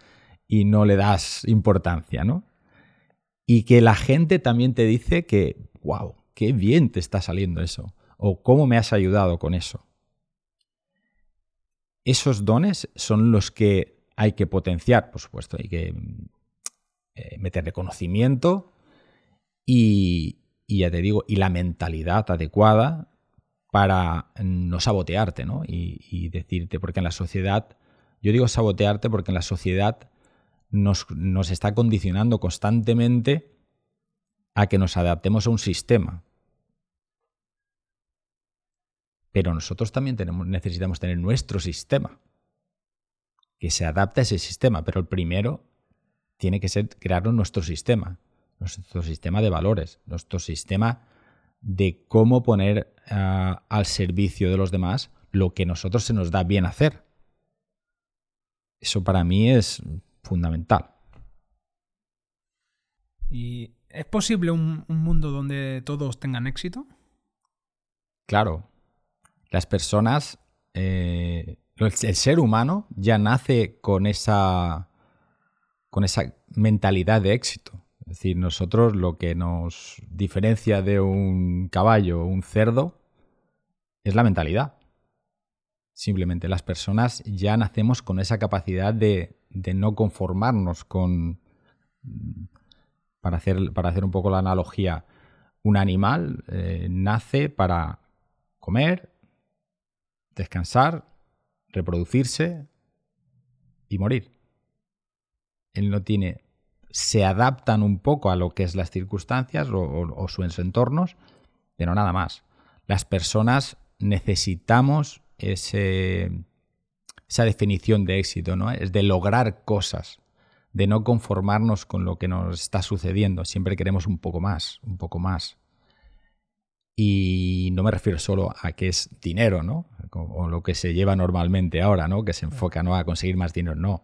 y no le das importancia, ¿no? Y que la gente también te dice que, wow, qué bien te está saliendo eso, o cómo me has ayudado con eso. Esos dones son los que hay que potenciar, por supuesto, hay que eh, meterle conocimiento y, y ya te digo, y la mentalidad adecuada para no sabotearte, ¿no? Y, decirte, porque en la sociedad, yo digo sabotearte porque en la sociedad nos, nos, está condicionando constantemente a que nos adaptemos a un sistema. Pero nosotros también tenemos, necesitamos tener nuestro sistema, que se adapte a ese sistema, pero el primero tiene que ser crear nuestro sistema, nuestro sistema de valores, nuestro sistema de cómo poner ah, al servicio de los demás lo que nosotros se nos da bien hacer. Eso para mí es fundamental. ¿Y es posible un, mundo donde todos tengan éxito? Claro. Las personas, eh, el ser humano ya nace con esa, con esa mentalidad de éxito. Es decir, nosotros lo que nos diferencia de un caballo o un cerdo es la mentalidad. Simplemente las personas ya nacemos con esa capacidad de, no conformarnos con, para hacer, para hacer un poco la analogía, un animal eh, nace para comer, descansar, reproducirse y morir. Él no tiene se adaptan un poco a lo que es las circunstancias o, sus entornos, pero nada más. Las personas necesitamos ese, esa definición de éxito, ¿no? Es de lograr cosas, de no conformarnos con lo que nos está sucediendo. Siempre queremos un poco más, un poco más. Y no me refiero solo a que es dinero, ¿no? O lo que se lleva normalmente ahora, ¿no? Que se enfoca ¿no? a conseguir más dinero. No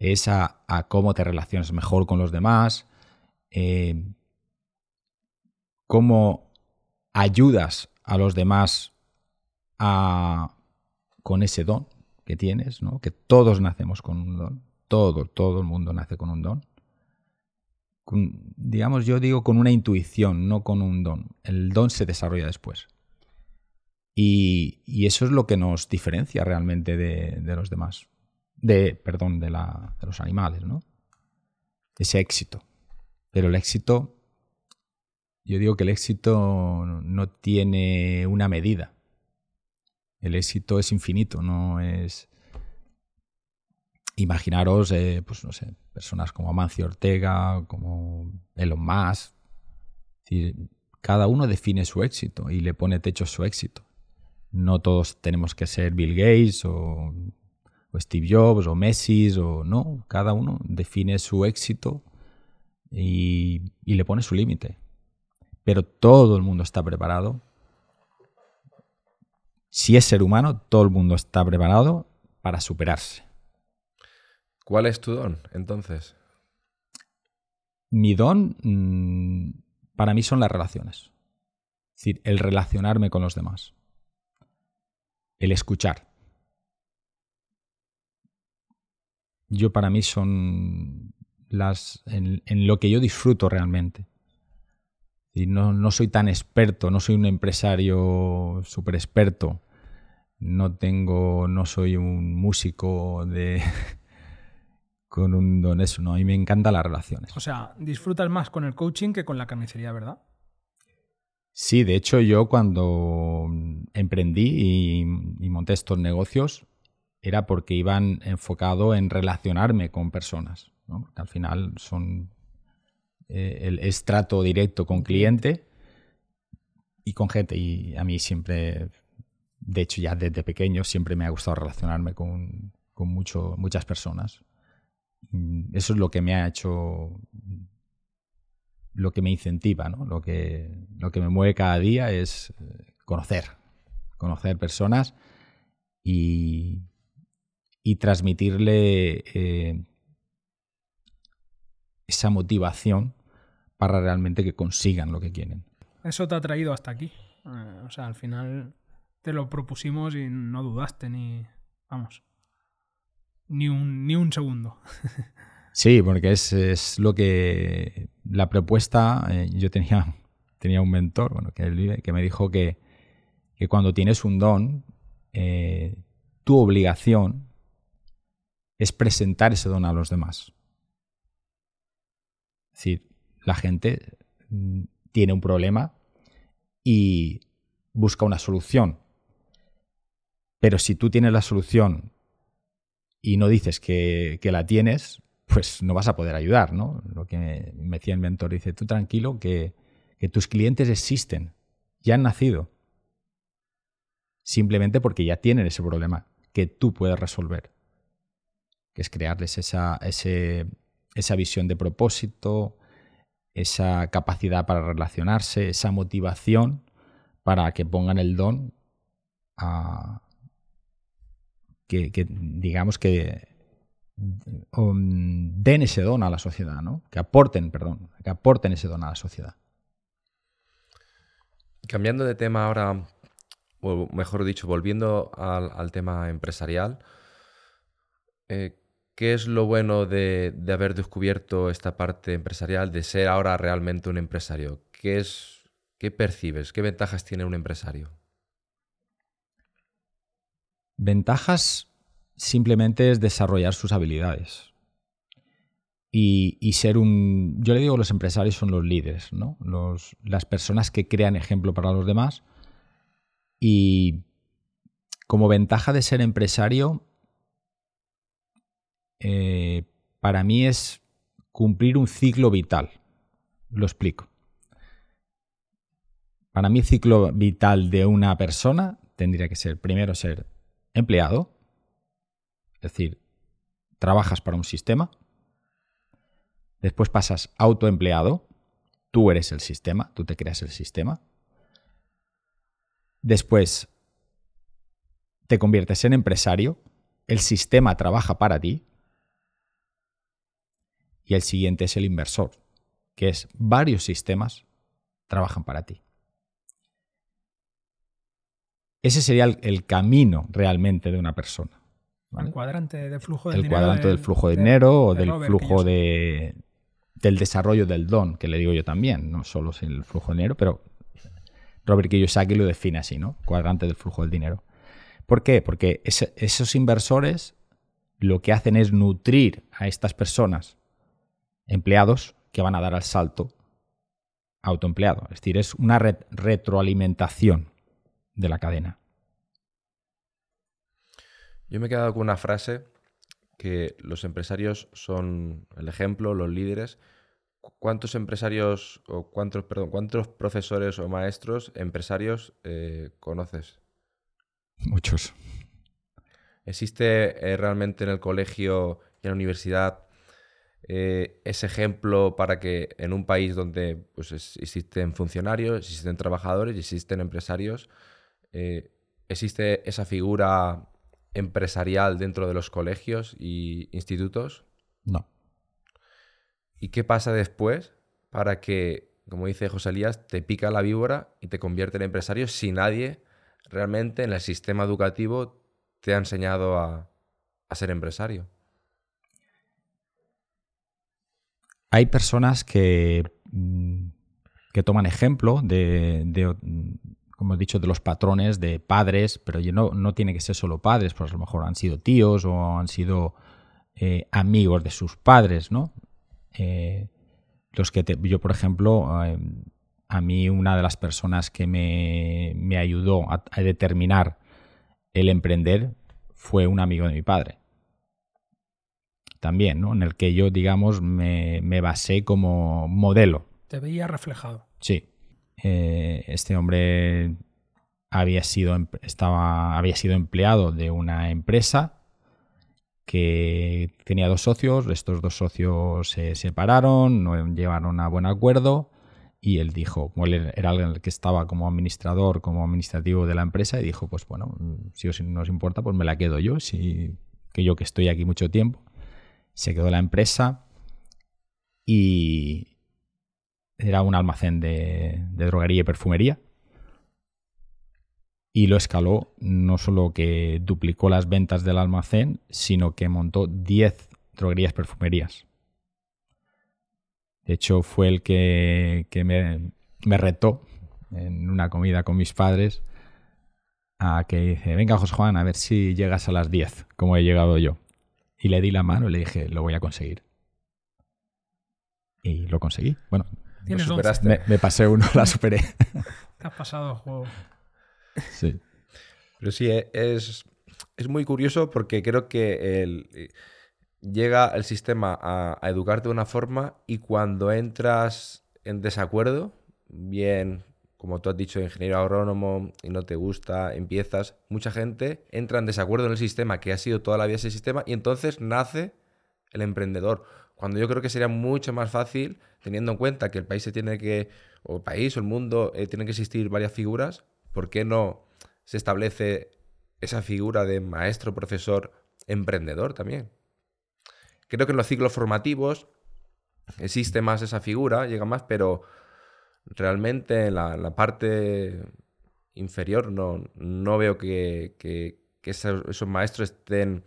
es a, cómo te relacionas mejor con los demás, eh, cómo ayudas a los demás con ese don que tienes, ¿no? que todos nacemos con un don, todo, todo el mundo nace con un don. Digamos, yo digo con una intuición, no con un don. El don se desarrolla después. Y, eso es lo que nos diferencia realmente de los demás de, perdón, de, de los animales, ¿no? Ese éxito. Pero el éxito, yo digo que el éxito no tiene una medida. El éxito es infinito, no es... Imaginaros, eh, pues no sé, personas como Amancio Ortega, como Elon Musk. cada uno define su éxito y le pone techo a su éxito. No todos tenemos que ser Bill Gates o o Steve Jobs o Messi o no, cada uno define su éxito y, le pone su límite. Pero todo el mundo está preparado. Si es ser humano, todo el mundo está preparado para superarse. ¿Cuál es tu don entonces? Mi don mm, para mí son las relaciones. Es decir, el relacionarme con los demás. El escuchar. yo para mí son las en, lo que yo disfruto realmente. Y no, no, soy tan experto, no soy un empresario súper experto, no tengo, no soy un músico de con un don eso, no, a mí me encantan las relaciones. O sea, disfrutas más con el coaching que con la carnicería, ¿verdad? Sí, de hecho yo cuando emprendí y monté estos negocios, era porque iban enfocado en relacionarme con personas, ¿no? porque al final son eh, el estrato directo con cliente y con gente. Y a mí siempre, de hecho ya desde pequeño, siempre me ha gustado relacionarme con, con mucho, muchas personas. Eso es lo que me ha hecho, lo que me incentiva, ¿no? lo, que, lo que me mueve cada día es eh, conocer, conocer personas y, y transmitirle eh, esa motivación para realmente que consigan lo que quieren. Eso te ha traído hasta aquí. Eh, o sea, al final te lo propusimos y no dudaste ni, vamos, ni un, ni un segundo. Sí, porque es, es lo que la propuesta, eh, yo tenía, tenía un mentor, bueno, que, me dijo que, que cuando tienes un don, eh, tu obligación es presentar ese don a los demás. Es decir, la gente mm, tiene un problema y busca una solución. Pero si tú tienes la solución y no dices que, que la tienes, pues no vas a poder ayudar, ¿no? Lo que me decía el mentor, dice, tú tranquilo, que, que tus clientes existen, ya han nacido, simplemente porque ya tienen ese problema que tú puedes resolver, que es crearles esa, ese, esa visión de propósito, esa capacidad para relacionarse, esa motivación para que pongan el don a, que, digamos que um, den ese don a la sociedad, ¿no? Que aporten, perdón, que aporten ese don a la sociedad. Cambiando de tema ahora, o mejor dicho, volviendo al, al tema empresarial, eh, ¿qué es lo bueno de, de, haber descubierto esta parte empresarial, de ser ahora realmente un empresario? ¿Qué, es, qué percibes? ¿Qué ventajas tiene un empresario? Ventajas simplemente es desarrollar sus habilidades. Y, ser un... Yo le digo los empresarios son los líderes, ¿no? Los, las personas que crean ejemplo para los demás. Y como ventaja de ser empresario, eh, para mí es cumplir un ciclo vital. Lo explico. Para mí, el ciclo vital de una persona tendría que ser primero ser empleado, es decir, trabajas para un sistema, después pasas autoempleado, tú eres el sistema, tú te creas el sistema, después te conviertes en empresario, el sistema trabaja para ti, y el siguiente es el inversor, que es varios sistemas trabajan para ti. Ese sería el, el camino realmente de una persona. ¿vale? El cuadrante de flujo del el dinero. cuadrante del, flujo de, dinero o del Robert, flujo de, del desarrollo del don, que le digo yo también, no solo el flujo de dinero, pero Robert Kiyosaki lo define así, ¿no? Cuadrante del flujo del dinero. ¿Por qué? Porque ese, esos inversores lo que hacen es nutrir a estas personas, empleados, que van a dar al salto autoempleado. Es decir, es una ret retroalimentación de la cadena. Yo me he quedado con una frase que los empresarios son el ejemplo, los líderes. ¿Cuántos empresarios o cuántos, perdón, cuántos profesores o maestros empresarios eh, conoces? Muchos. ¿Existe eh, realmente en el colegio y en la universidad eh, ese ejemplo para que en un país donde pues, es, existen funcionarios, existen trabajadores y existen empresarios, eh, existe esa figura empresarial dentro de los colegios y institutos? No. ¿Y qué pasa después para que, como dice José Elías, te pica la víbora y te convierte en empresario si nadie realmente en el sistema educativo te ha enseñado a, a ser empresario? Hay personas que, que toman ejemplo de, de, como he dicho, de los patrones de padres, pero no, no tiene que ser solo padres, pues a lo mejor han sido tíos o han sido eh, amigos de sus padres, ¿no? Eh, los que te, yo, por ejemplo, eh, a mí una de las personas que me, me ayudó a, a, determinar el emprender fue un amigo de mi padre. También, ¿no? En el que yo, digamos, me, me basé como modelo. Te veía reflejado. Sí. Eh, este hombre había sido, estaba, había sido empleado de una empresa que tenía dos socios, estos dos socios se separaron, no llevaron a buen acuerdo y él dijo, él era alguien que estaba como administrador, como administrativo de la empresa y dijo, pues bueno, si os, no os importa, pues me la quedo yo, si, que yo que estoy aquí mucho tiempo. Se quedó la empresa y era un almacén de, droguería y perfumería y lo escaló, no solo que duplicó las ventas del almacén, sino que montó 10 droguerías perfumerías. De hecho, fue el que, me, me, retó en una comida con mis padres a que dice, venga José Juan, a ver si llegas a las 10, como he llegado yo. Y le di la mano y le dije, lo voy a conseguir. Y lo conseguí. Bueno, lo superaste. Me, pasé uno, la superé. Te has pasado el juego. Sí. Pero sí, e, es, es muy curioso porque creo que el, llega el sistema a, a, educarte de una forma y cuando entras en desacuerdo, bien, como tú has dicho, ingeniero agrónomo y no te gusta, empiezas, mucha gente entra en desacuerdo en el sistema, que ha sido toda la vida ese sistema, y entonces nace el emprendedor. Cuando yo creo que sería mucho más fácil, teniendo en cuenta que el país se tiene que, o el país o el mundo, eh, tiene que existir varias figuras, ¿por qué no se establece esa figura de maestro, profesor, emprendedor también? Creo que en los ciclos formativos existe más esa figura, llega más, pero realmente en la, parte inferior no, no veo que, esos, maestros estén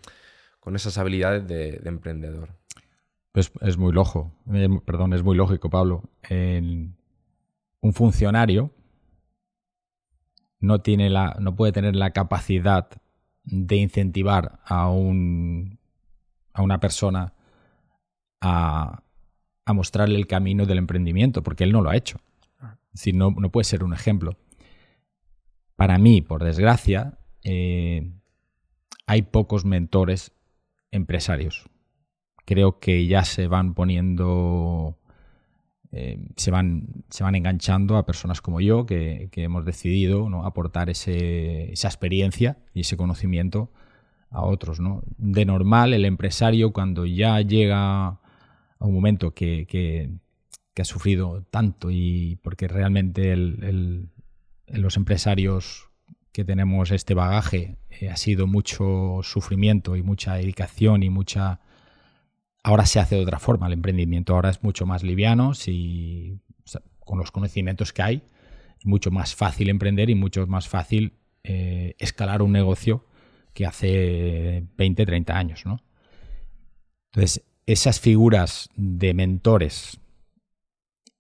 con esas habilidades de, emprendedor. Pues es muy eh, perdón, es muy lógico, Pablo. un funcionario no, tiene la, no puede tener la capacidad de incentivar a, un, a una persona a, mostrarle el camino del emprendimiento, porque él no lo ha hecho. Es decir, no, puede ser un ejemplo. Para mí, por desgracia, eh, hay pocos mentores empresarios. Creo que ya se van poniendo, eh, se, van, se van enganchando a personas como yo que, hemos decidido aportar esa experiencia y ese conocimiento a otros. ¿no? De normal, el empresario cuando ya llega a un momento que, que ha sufrido tanto y porque realmente los empresarios que tenemos este bagaje eh, ha sido mucho sufrimiento y mucha dedicación y mucha... Ahora se hace de otra forma, el emprendimiento ahora es mucho más liviano y con los conocimientos que hay es mucho más fácil emprender y mucho más fácil eh, escalar un negocio que hace 20, 30 años. ¿no? Entonces, esas figuras de mentores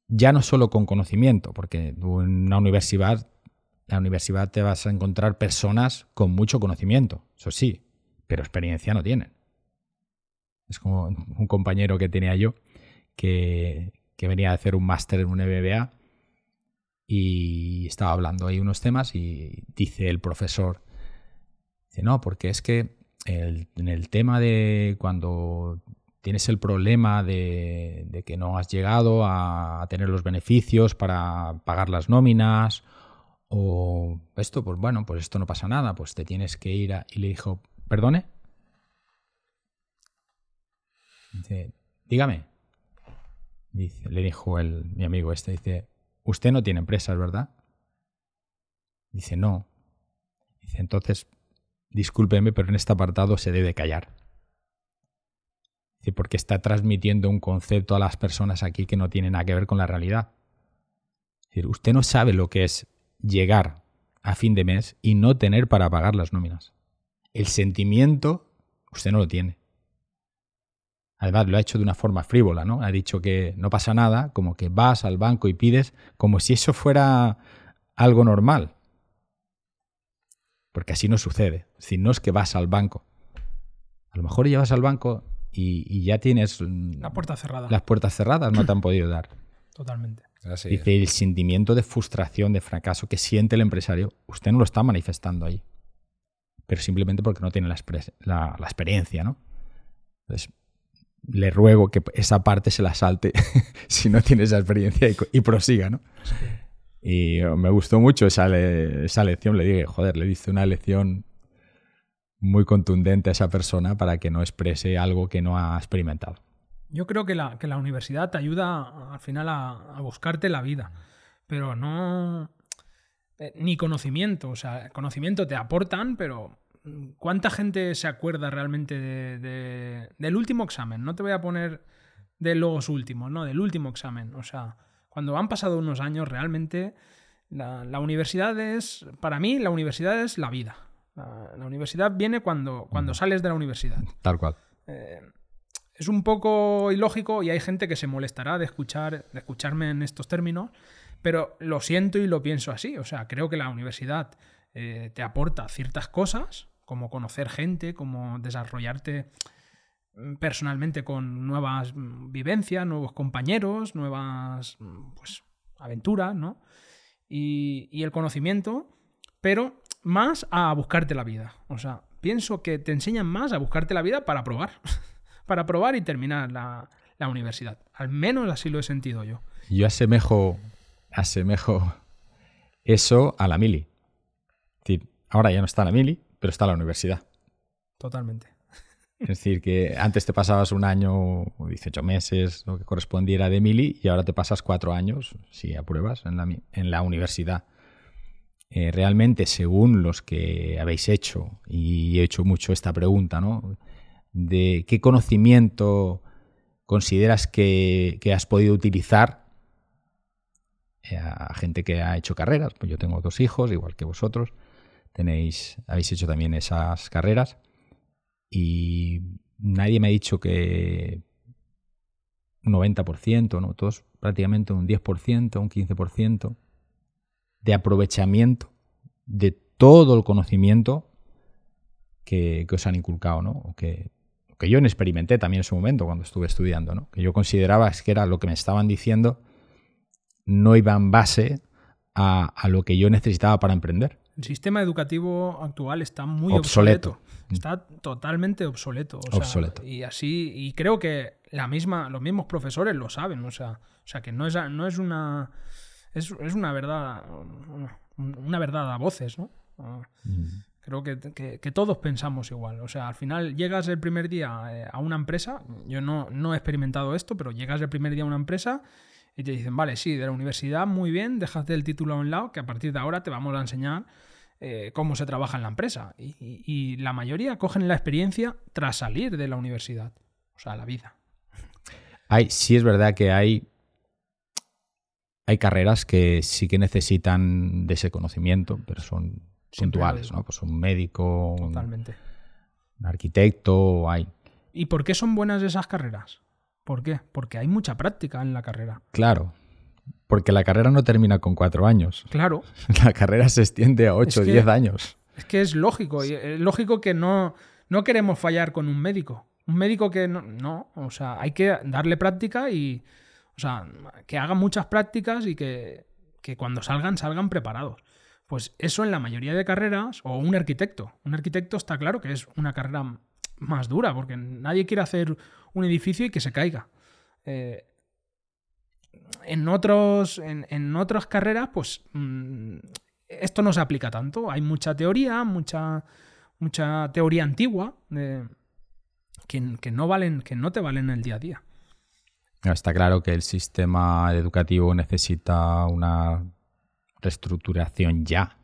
ya no solo con conocimiento, porque en una universidad, la universidad te vas a encontrar personas con mucho conocimiento, eso sí, pero experiencia no tienen. Es como un compañero que tenía yo que, venía a hacer un máster en un MBA y estaba hablando ahí unos temas y dice el profesor, dice, no, porque es que en el tema de cuando tienes el problema de, que no has llegado a, tener los beneficios para pagar las nóminas o esto, pues bueno, pues esto no pasa nada, pues te tienes que ir a... Y le dijo, perdone. Dice, dígame. Dice, le dijo el, mi amigo este, dice, usted no tiene empresas, ¿verdad? Dice, no. Dice, entonces, discúlpeme, pero en este apartado se debe callar porque está transmitiendo un concepto a las personas aquí que no tiene nada que ver con la realidad. usted no sabe lo que es llegar a fin de mes y no tener para pagar las nóminas. El sentimiento usted no lo tiene. Además, lo ha hecho de una forma frívola, ¿no? Ha dicho que no pasa nada, como que vas al banco y pides, como si eso fuera algo normal. Porque así no sucede. Si no es que vas al banco. A lo mejor llevas al banco y, ya tienes la puerta cerrada. las puertas cerradas, no te han podido dar. Totalmente. Dice, el sentimiento de frustración, de fracaso que siente el empresario, usted no lo está manifestando ahí, pero simplemente porque no tiene la, la, experiencia, ¿no? Entonces, le ruego que esa parte se la salte si no tiene esa experiencia y, prosiga, ¿no? Y me gustó mucho esa, esa lección, le dije, joder, le diste una lección muy contundente a esa persona para que no exprese algo que no ha experimentado. Yo creo que la, que la universidad te ayuda al final a, buscarte la vida, pero no... Eh, ni conocimiento, o sea, conocimiento te aportan, pero ¿cuánta gente se acuerda realmente de, del último examen? No te voy a poner de los últimos, no, del último examen. O sea, cuando han pasado unos años realmente La, la universidad es, para mí, la universidad es la vida. La, la universidad viene cuando, cuando sales de la universidad. Tal cual. Eh, es un poco ilógico y hay gente que se molestará de, escuchar, de escucharme en estos términos, pero lo siento y lo pienso así. O sea, creo que la universidad eh, te aporta ciertas cosas, como conocer gente, como desarrollarte mm, personalmente con nuevas mm, vivencias, nuevos compañeros, nuevas mm, pues, aventuras, ¿no? Y, el conocimiento, pero más a buscarte la vida. O sea, pienso que te enseñan más a buscarte la vida para probar. para probar y terminar la, la universidad. Al menos así lo he sentido yo. Yo asemejo, asemejo eso a la mili. Ahora ya no está la mili, pero está la universidad. Totalmente. Es decir, que antes te pasabas un año, 18 meses, lo que correspondiera de mili, y ahora te pasas cuatro años, si apruebas, en la, en la universidad. Eh, realmente, según los que habéis hecho, y he hecho mucho esta pregunta, ¿no? De qué conocimiento consideras que, que has podido utilizar eh, a gente que ha hecho carreras. Pues yo tengo dos hijos, igual que vosotros. Tenéis, habéis hecho también esas carreras. Y nadie me ha dicho que un 90%, ¿no? Todos prácticamente un 10%, un 15% de aprovechamiento de todo el conocimiento que, os han inculcado, ¿no? Que, que yo experimenté también en su momento cuando estuve estudiando, ¿no? Que yo consideraba que era lo que me estaban diciendo no iba en base a, a lo que yo necesitaba para emprender. El sistema educativo actual está muy Obsoleto. obsoleto. Está totalmente obsoleto. o sea, Obsoleto. Y así, y creo que la misma, los mismos profesores lo saben. O sea, o sea que no es, no es una. Es, es una verdad. Una verdad a voces, ¿no? Ah, Creo que, que- que todos pensamos igual. O sea, al final llegas el primer día eh, a una empresa. Yo no, no he experimentado esto, pero llegas el primer día a una empresa y te dicen, vale, sí, de la universidad, muy bien, déjate el título a un lado, que a partir de ahora te vamos a enseñar eh, cómo se trabaja en la empresa. Y, y- y la mayoría cogen la experiencia tras salir de la universidad. O sea, la vida. Hay, sí es verdad que hay, hay carreras que sí que necesitan de ese conocimiento, pero son Siempre puntuales. ¿no? Pues un médico, un, Totalmente. un arquitecto, hay. ¿Y por qué son buenas esas carreras? ¿Por qué? Porque hay mucha práctica en la carrera. Claro, porque la carrera no termina con cuatro años. Claro, La carrera se extiende a ocho o que- diez años. Es que es lógico. y Es lógico que no, no queremos fallar con un médico. Un médico que no, no. O sea, hay que darle práctica y. O sea, que hagan muchas prácticas y que, que cuando salgan, salgan preparados. Pues eso en la mayoría de carreras, o un arquitecto. Un arquitecto está claro que es una carrera más dura, porque nadie quiere hacer un edificio y que se caiga. Eh, en, otros, en, en otras carreras, pues mm, esto no se aplica tanto. Hay mucha teoría, mucha, mucha teoría antigua de- que, que no valen, que no te valen en el día a día. Está claro que el sistema educativo necesita una reestructuración ya.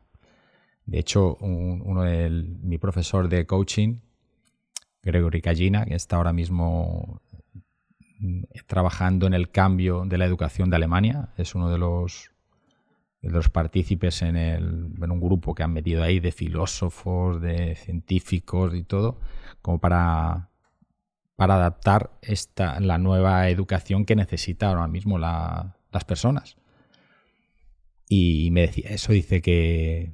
De hecho, un- uno de mi profesor de coaching, Gregory Callina, que está ahora mismo mm, trabajando en el cambio de la educación de Alemania, es uno de los, los partícipes en, el, en un grupo que han metido ahí de filósofos, de científicos y todo, como para para adaptar esta, la nueva educación que necesitan ahora mismo la- las personas. Y me decía eso, dice que,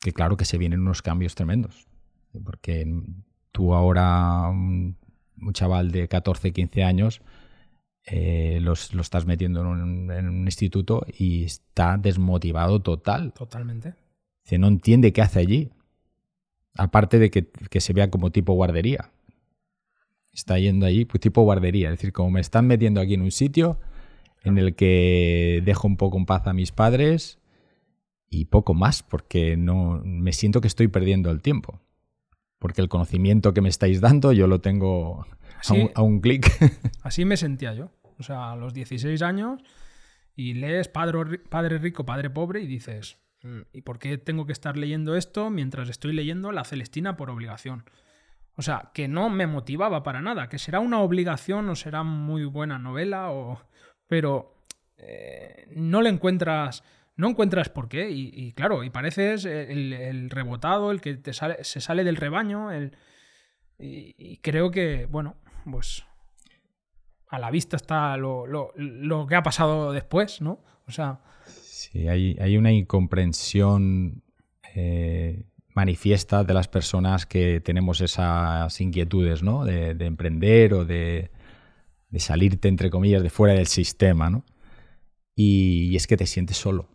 que claro que se vienen unos cambios tremendos. Porque tú ahora, un, un chaval de 14, 15 años, eh, los- lo estás metiendo en un, en un instituto y está desmotivado total. Totalmente. Dice, no entiende qué hace allí. Aparte de que, que se vea como tipo guardería. Está yendo allí pues, tipo guardería. Es decir, como me están metiendo aquí en un sitio en el que dejo un poco en paz a mis padres y poco más, porque no me siento que estoy perdiendo el tiempo. Porque el conocimiento que me estáis dando yo lo tengo a un, a un clic. así me sentía yo. O sea, a los 16 años y lees Padre, padre Rico, Padre Pobre y dices, "Mm, ¿y por qué tengo que estar leyendo esto mientras estoy leyendo La Celestina por obligación? O sea, que no me motivaba para nada, que será una obligación o será muy buena novela, o... pero eh, no le encuentras no encuentras por qué. Y, claro, y pareces el, rebotado, el que te sale, se sale del rebaño. El, y, creo que, bueno, pues a la vista está lo, lo, que ha pasado después, ¿no? O sea. Sí, hay, hay una incomprensión eh, manifiesta de las personas que tenemos esas inquietudes, ¿no? De, emprender o de, de, salirte, entre comillas, de fuera del sistema, ¿no? Y, es que te sientes solo.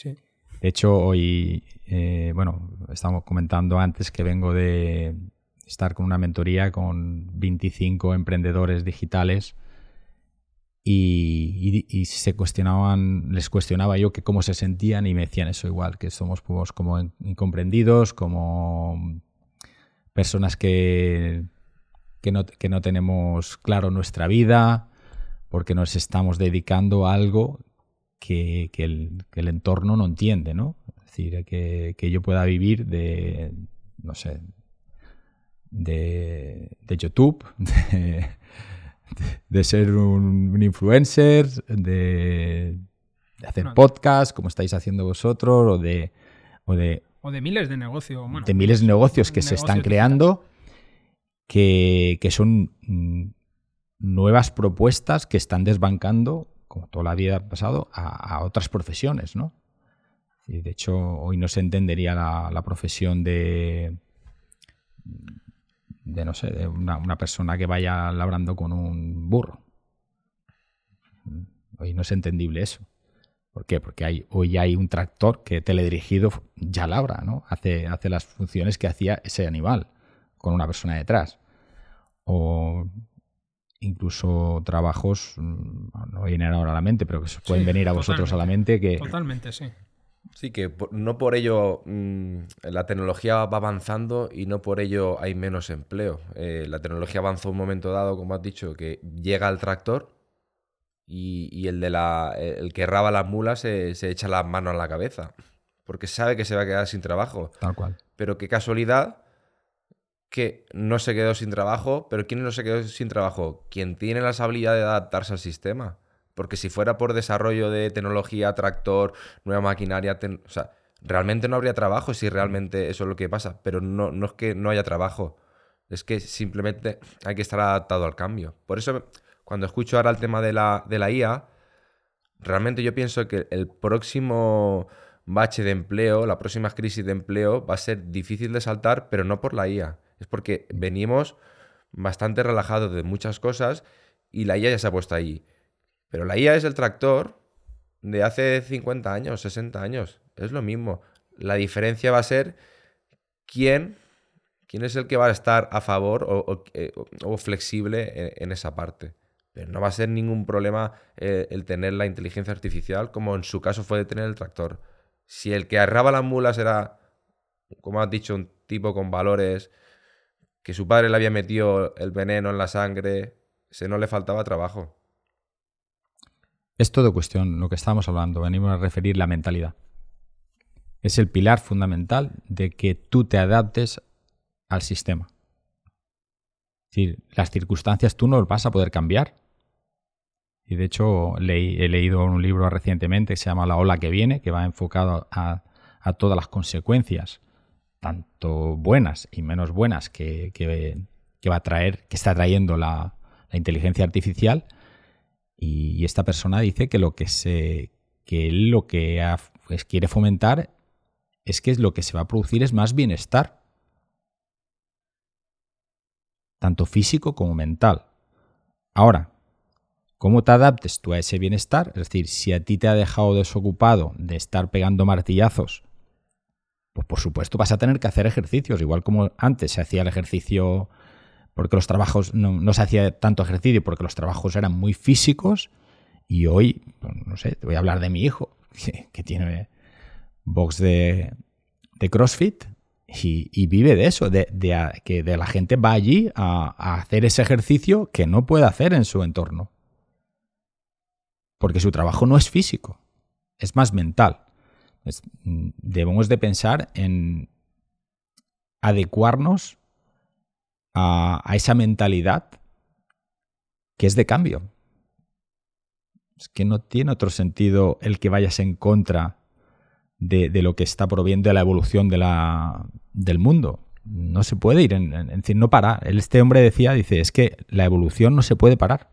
Sí. De hecho, hoy, eh, bueno, estamos comentando antes que vengo de estar con una mentoría con 25 emprendedores digitales y, se cuestionaban, les cuestionaba yo que cómo se sentían y me decían eso igual, que somos pues, como incomprendidos, como personas que, que, no, que no tenemos claro nuestra vida, porque nos estamos dedicando a algo que, que, el, que el, entorno no entiende, ¿no? Es decir, que, que yo pueda vivir de, no sé, de, de YouTube, de, de ser un, influencer, de, hacer podcast, como estáis haciendo vosotros, o de, o de, o de miles de negocios. de miles de negocios que se están creando, que, que, son mm, nuevas propuestas que están desbancando, como toda la vida ha pasado, a, otras profesiones, ¿no? Y de hecho, hoy no se entendería la, profesión de de no sé, de una, persona que vaya labrando con un burro. Hoy no es entendible eso. ¿Por qué? Porque hoy hay un tractor que teledirigido ya labra, ¿no? Hace, hace las funciones que hacía ese animal con una persona detrás. O incluso trabajos, mm, no vienen ahora a la mente, pero que pueden venir a vosotros a la mente que... Totalmente, sí. Sí, que no por ello mm, la tecnología va avanzando y no por ello hay menos empleo. Eh, la tecnología avanza un momento dado, como has dicho, que llega el tractor y, el, de la, el que raba las mulas se, se echa las manos a la cabeza porque sabe que se va a quedar sin trabajo. Tal cual. Pero qué casualidad que no se quedó sin trabajo, pero ¿quién no se quedó sin trabajo? Quien tiene las habilidades de adaptarse al sistema. Porque si fuera por desarrollo de tecnología, tractor, nueva maquinaria, o sea, realmente no habría trabajo si realmente eso es lo que pasa. Pero no, no es que no haya trabajo, es que simplemente hay que estar adaptado al cambio. Por eso, cuando escucho ahora el tema de la, de la IA, realmente yo pienso que el próximo bache de empleo, la próxima crisis de empleo va a ser difícil de saltar, pero no por la IA. Es porque venimos bastante relajados de muchas cosas y la IA ya se ha puesto ahí. Pero la IA es el tractor de hace 50 años, 60 años. Es lo mismo. La diferencia va a ser quién, quién es el que va a estar a favor o, eh, flexible en, esa parte. Pero no va a ser ningún problema eh, el tener la inteligencia artificial como en su caso fue de tener el tractor. Si el que arraba las mulas era, como has dicho, un tipo con valores, que su padre le había metido el veneno en la sangre, se no le faltaba trabajo. Es todo cuestión, lo que estamos hablando, venimos a referir la mentalidad. Es el pilar fundamental de que tú te adaptes al sistema. Es decir, las circunstancias tú no las vas a poder cambiar. Y de hecho he leído un libro recientemente que se llama La ola que viene, que va enfocado a, todas las consecuencias, tanto buenas y menos buenas, que, va a traer, que está trayendo la inteligencia artificial y, esta persona dice que lo que se que él lo que pues, quiere fomentar es que lo que se va a producir es más bienestar, tanto físico como mental. Ahora, ¿cómo te adaptes tú a ese bienestar? Es decir, si a ti te ha dejado desocupado de estar pegando martillazos, pues por supuesto vas a tener que hacer ejercicios, igual como antes se hacía el ejercicio porque los trabajos no, se hacía tanto ejercicio, porque los trabajos eran muy físicos. Y hoy, pues, no sé, te voy a hablar de mi hijo, que, tiene box de, CrossFit y, vive de eso, de, que de la gente va allí a, hacer ese ejercicio que no puede hacer en su entorno. Porque su trabajo no es físico, es más mental. Debemos de pensar en adecuarnos a, esa mentalidad que es de cambio. Es que no tiene otro sentido el que vayas en contra de, lo que está proviendo de la evolución de la, del mundo. No se puede ir, en, en, no parar. Este hombre decía, dice, es que la evolución no se puede parar.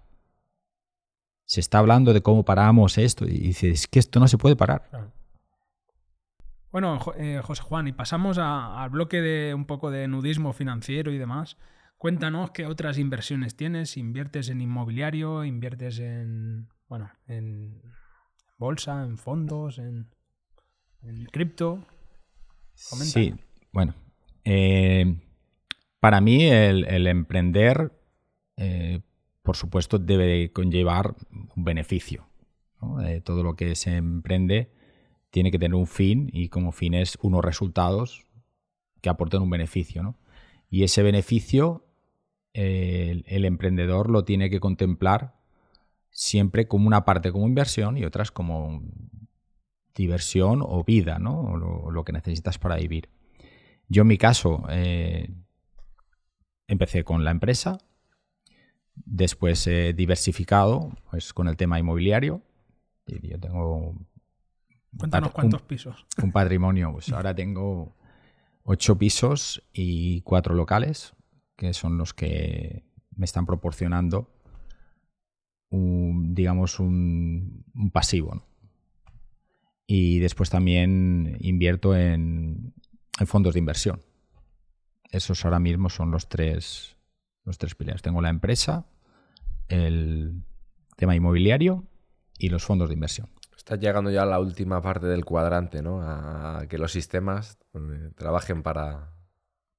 Se está hablando de cómo paramos esto y dice, es que esto no se puede parar. Bueno, eh, José Juan, y pasamos al bloque de un poco de nudismo financiero y demás. Cuéntanos qué otras inversiones tienes. ¿Inviertes en inmobiliario? ¿Inviertes en, bueno, en bolsa, en fondos, en, cripto? Sí, bueno. Eh, para mí el, emprender, eh, por supuesto, debe conllevar un beneficio. todo lo que se emprende tiene que tener un fin y como fin es unos resultados que aporten un beneficio. Y ese beneficio el, emprendedor lo tiene que contemplar siempre como una parte como inversión y otras como diversión o vida, ¿no? Lo, que necesitas para vivir. Yo en mi caso eh, empecé con la empresa, después he diversificado pues, con el tema inmobiliario. Yo tengo Cuéntanos cuántos pisos. Un patrimonio, pues ahora tengo ocho pisos y cuatro locales, que son los que me están proporcionando un, digamos, un, pasivo. Y después también invierto en, fondos de inversión. Esos ahora mismo son los tres, los tres pilares. Tengo la empresa, el tema inmobiliario y los fondos de inversión. Estás llegando ya a la última parte del cuadrante, ¿no? A que los sistemas eh, trabajen para,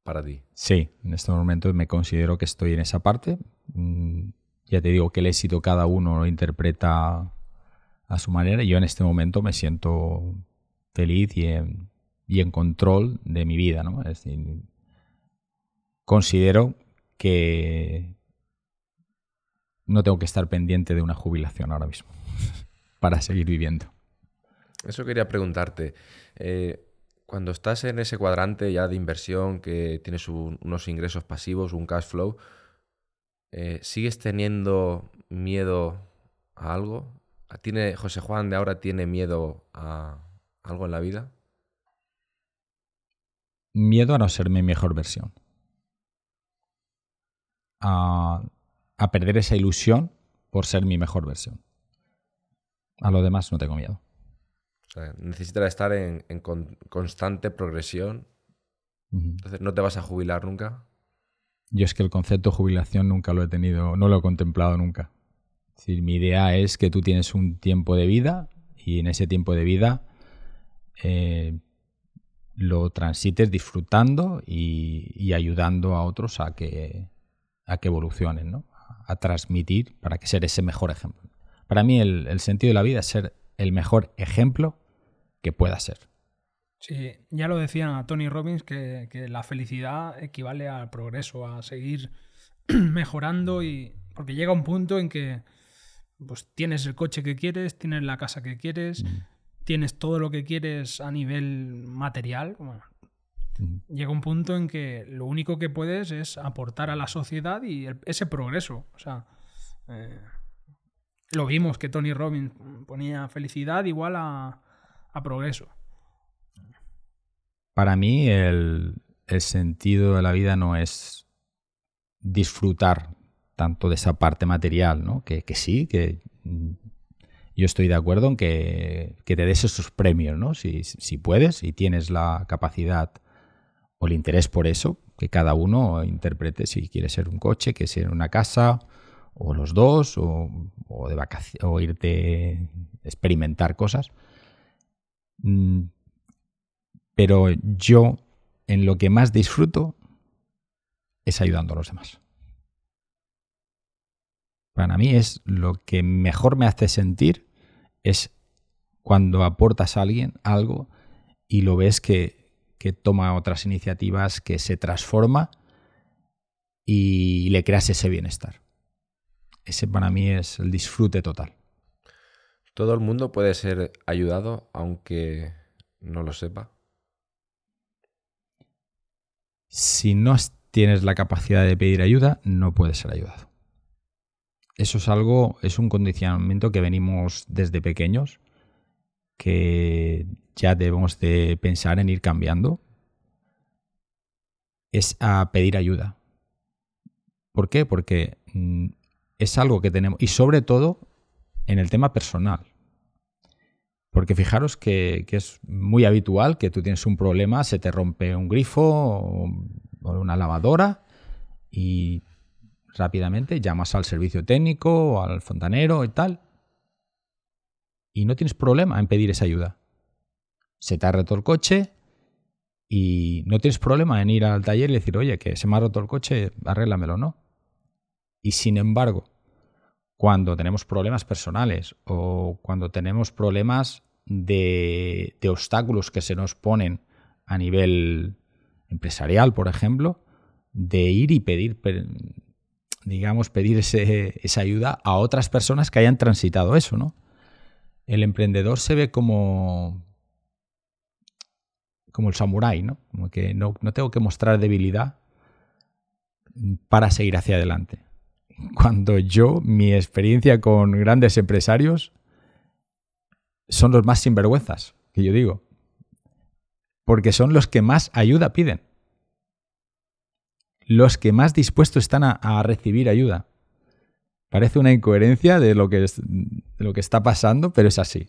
para ti. Sí, en este momento me considero que estoy en esa parte. Mm, ya te digo que el éxito cada uno lo interpreta a su manera. Yo en este momento me siento feliz y en, y en control de mi vida, ¿no? Considero que no tengo que estar pendiente de una jubilación ahora mismo. para seguir viviendo. Eso quería preguntarte. Eh, cuando estás en ese cuadrante ya de inversión, que tienes unos ingresos pasivos, un cash flow, eh, ¿sigues teniendo miedo a algo? ¿Tiene, José Juan de ahora tiene miedo a algo en la vida? Miedo a no ser mi mejor versión. A, a perder esa ilusión por ser mi mejor versión. A lo demás no tengo miedo. necesitas estar en, constante progresión. Entonces, ¿no te vas a jubilar nunca? Yo es que el concepto de jubilación nunca lo he tenido, no lo he contemplado nunca. mi idea es que tú tienes un tiempo de vida y en ese tiempo de vida eh, lo transites disfrutando y, ayudando a otros a que, a que evolucionen, ¿no? a transmitir para que ser ese mejor ejemplo. Para mí el, sentido de la vida es ser el mejor ejemplo que pueda ser. Sí, ya lo decía Tony Robbins que, la felicidad equivale al progreso, a seguir mejorando y porque llega un punto en que pues tienes el coche que quieres, tienes la casa que quieres, mm. tienes todo lo que quieres a nivel material. Mm. Llega un punto en que lo único que puedes es aportar a la sociedad y ese progreso. O sea, eh, lo vimos que Tony Robbins ponía felicidad igual a, progreso. Para mí el, sentido de la vida no es disfrutar tanto de esa parte material, ¿no? Que, sí, que yo estoy de acuerdo en que, te des esos premios, ¿no? Si, si, puedes y tienes la capacidad o el interés por eso, que cada uno interprete si quiere ser un coche, que ser una casa, o los dos, o, vacaciones, o irte a experimentar cosas. Mm, pero yo en lo que más disfruto es ayudando a los demás. Para mí es lo que mejor me hace sentir es cuando aportas a alguien algo y lo ves que, que toma otras iniciativas, que se transforma y le creas ese bienestar. Ese para mí es el disfrute total. ¿Todo el mundo puede ser ayudado aunque no lo sepa? Si no tienes la capacidad de pedir ayuda, no puedes ser ayudado. Eso es algo, es un condicionamiento que venimos desde pequeños que ya debemos de pensar en ir cambiando es a pedir ayuda. ¿Por qué? Porque mm, es algo que tenemos, y sobre todo en el tema personal. Porque fijaros que, es muy habitual que tú tienes un problema, se te rompe un grifo o, una lavadora y rápidamente llamas al servicio técnico o al fontanero y tal. Y no tienes problema en pedir esa ayuda. Se te ha roto el coche y no tienes problema en ir al taller y decir, oye, que se me ha roto el coche, arréglamelo, ¿no? Y sin embargo, cuando tenemos problemas personales o cuando tenemos problemas de, obstáculos que se nos ponen a nivel empresarial, por ejemplo, de ir y pedir, digamos, pedir esa ayuda a otras personas que hayan transitado eso, ¿no? El emprendedor se ve como, como el samurái, ¿no? Como que no, no tengo que mostrar debilidad para seguir hacia adelante cuando yo, mi experiencia con grandes empresarios, son los más sinvergüenzas, que yo digo. Porque son los que más ayuda piden. Los que más dispuestos están a, recibir ayuda. Parece una incoherencia de lo, que lo que está pasando, pero es así.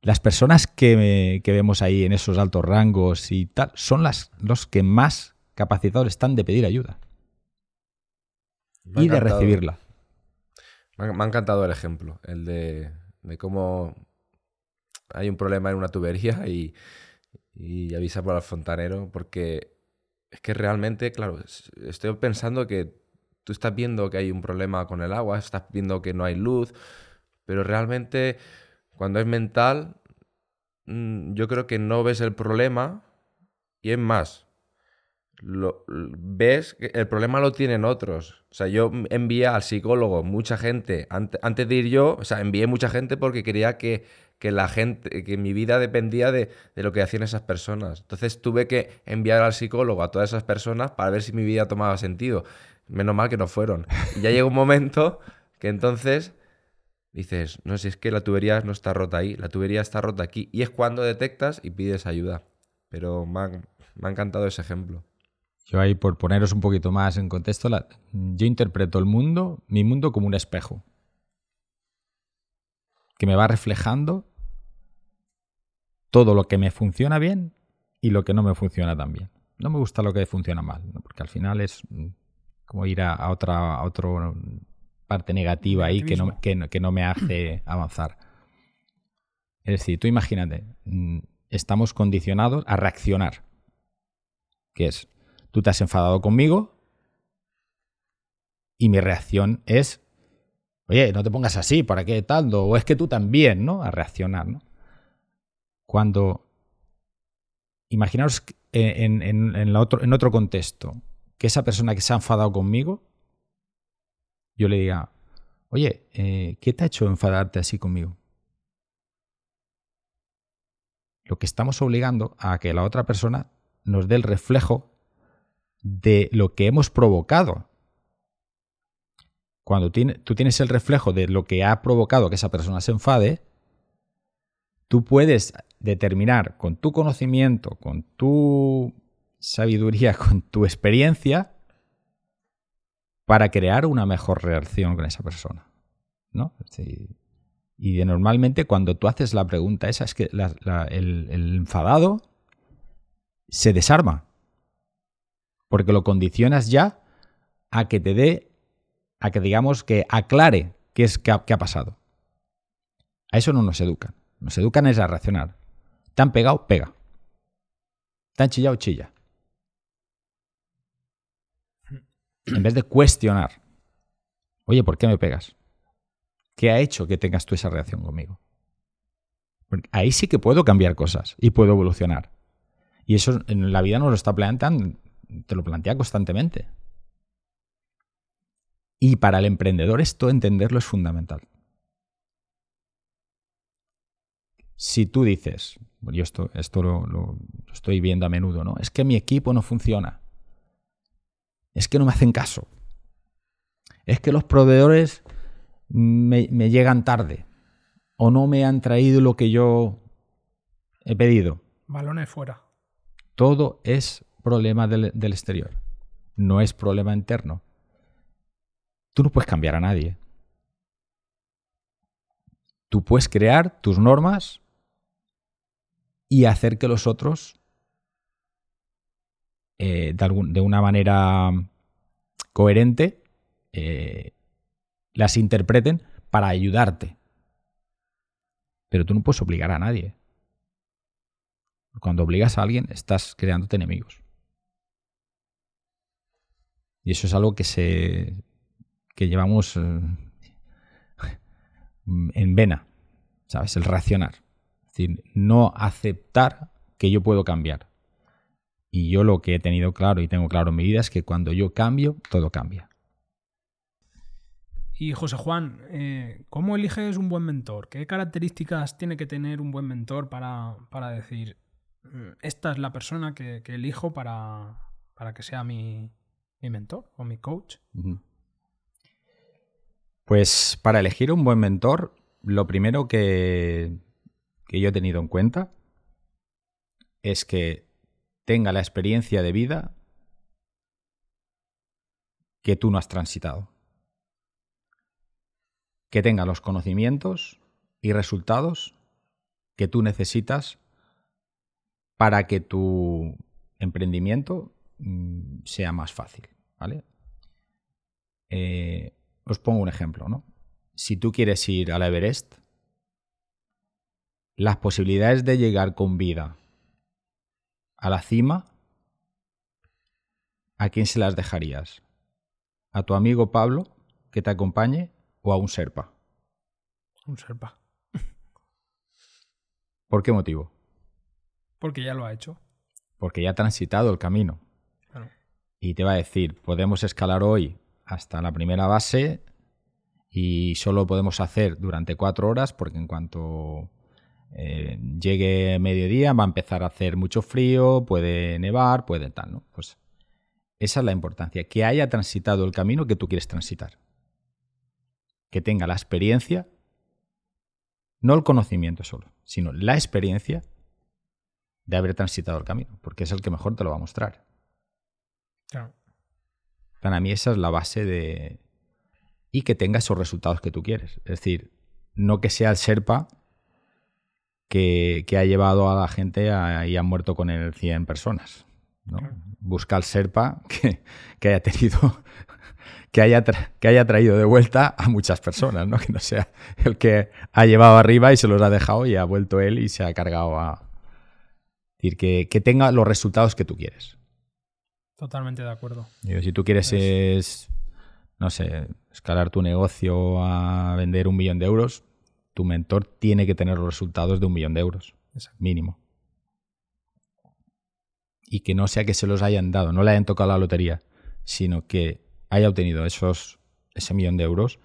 Las personas que, que, vemos ahí en esos altos rangos y tal son las, los que más capacitados están de pedir ayuda y de recibirla. Me ha, encantado el ejemplo, el de, cómo hay un problema en una tubería y, y avisa por el fontanero, porque es que realmente, claro, estoy pensando que tú estás viendo que hay un problema con el agua, estás viendo que no hay luz, pero realmente cuando es mental, mm, yo creo que no ves el problema y es más, lo, ves que el problema lo tienen otros. O sea, yo envié al psicólogo mucha gente, antes de ir yo, o sea, envié mucha gente porque quería que, la gente, que mi vida dependía de, lo que hacían esas personas. Entonces tuve que enviar al psicólogo a todas esas personas para ver si mi vida tomaba sentido. Menos mal que no fueron. Y ya llega un momento que entonces dices, no, si es que la tubería no está rota ahí, la tubería está rota aquí. Y es cuando detectas y pides ayuda. Pero me ha encantado ese ejemplo. Yo ahí, por poneros un poquito más en contexto, yo interpreto el mundo, mi mundo, como un espejo. Que me va reflejando todo lo que me funciona bien y lo que no me funciona tan bien. No me gusta lo que funciona mal, porque al final es mm, como ir a, otra a otro parte negativa ahí que no, que, que no me hace avanzar. Es decir, tú imagínate, mm, estamos condicionados a reaccionar. Que es, Tú te has enfadado conmigo y mi reacción es, oye, no te pongas así, ¿para qué tal? O es que tú también, ¿no? A reaccionar, ¿no? Cuando, imaginaos otro, en otro contexto, que esa persona que se ha enfadado conmigo, yo le diga, oye, eh, ¿qué te ha hecho enfadarte así conmigo? Lo que estamos obligando a que la otra persona nos dé el reflejo de lo que hemos provocado. Cuando tú tienes el reflejo de lo que ha provocado que esa persona se enfade, tú puedes determinar con tu conocimiento, con tu sabiduría, con tu experiencia, para crear una mejor reacción con esa persona. ¿no? y normalmente cuando tú haces la pregunta esa, es que el enfadado se desarma porque lo condicionas ya a que te dé, a que digamos que aclare qué es qué ha, pasado. A eso no nos educan. Nos educan es a reaccionar. Te han pegado, pega. Te han chillado, chilla. En vez de cuestionar. Oye, ¿por qué me pegas? ¿Qué ha hecho que tengas tú esa reacción conmigo? ahí sí que puedo cambiar cosas y puedo evolucionar. Y eso en la vida nos lo está planteando, te lo plantea constantemente. Y para el emprendedor esto entenderlo es fundamental. Si tú dices, yo esto, esto lo, estoy viendo a menudo, ¿no? Es que mi equipo no funciona. Es que no me hacen caso. Es que los proveedores me, me llegan tarde. O no me han traído lo que yo he pedido. Balones fuera. Todo es problema del, exterior, no es problema interno. Tú no puedes cambiar a nadie. Tú puedes crear tus normas y hacer que los otros, eh, de una manera coherente, eh, las interpreten para ayudarte. Pero tú no puedes obligar a nadie. Cuando obligas a alguien, estás creándote enemigos. Y eso es algo que se. que llevamos eh, en vena. ¿Sabes? El reaccionar. Es decir, no aceptar que yo puedo cambiar. Y yo lo que he tenido claro y tengo claro en mi vida es que cuando yo cambio, todo cambia. Y José Juan, eh, ¿cómo eliges un buen mentor? ¿Qué características tiene que tener un buen mentor para, para decir, "Mm, esta es la persona que, que elijo para, para que sea mi, mi mentor o mi coach? Pues para elegir un buen mentor, lo primero que, que yo he tenido en cuenta es que tenga la experiencia de vida que tú no has transitado. Que tenga los conocimientos y resultados que tú necesitas para que tu emprendimiento sea más fácil. ¿Vale? Eh, os pongo un ejemplo, ¿no? Si tú quieres ir al Everest, las posibilidades de llegar con vida a la cima, ¿a quién se las dejarías? ¿A tu amigo Pablo que te acompañe o a un Serpa? Un serpa. ¿Por qué motivo? Porque ya lo ha hecho. Porque ya ha transitado el camino. Y te va a decir, podemos escalar hoy hasta la primera base y solo podemos hacer durante cuatro horas porque en cuanto eh, llegue mediodía va a empezar a hacer mucho frío, puede nevar, puede tal, ¿no? Pues esa es la importancia, que haya transitado el camino que tú quieres transitar. Que tenga la experiencia, no el conocimiento solo, sino la experiencia de haber transitado el camino, porque es el que mejor te lo va a mostrar. Claro. Para mí esa es la base de... Y que tenga esos resultados que tú quieres. Es decir, no que sea el Serpa que, que ha llevado a la gente a- y ha muerto con él 100 personas. ¿no? Claro. Busca al Serpa que, que haya tenido... Que haya, que haya traído de vuelta a muchas personas, ¿no? Que no sea el que ha llevado arriba y se los ha dejado y ha vuelto él y se ha cargado a... Es decir, que, que tenga los resultados que tú quieres. Totalmente de acuerdo. Digo, si tú quieres es, no sé, escalar tu negocio a vender un millón de euros, tu mentor tiene que tener los resultados de un millón de euros, Exacto. mínimo. Y que no sea que se los hayan dado, no le hayan tocado la lotería, sino que haya obtenido esos, ese millón de euros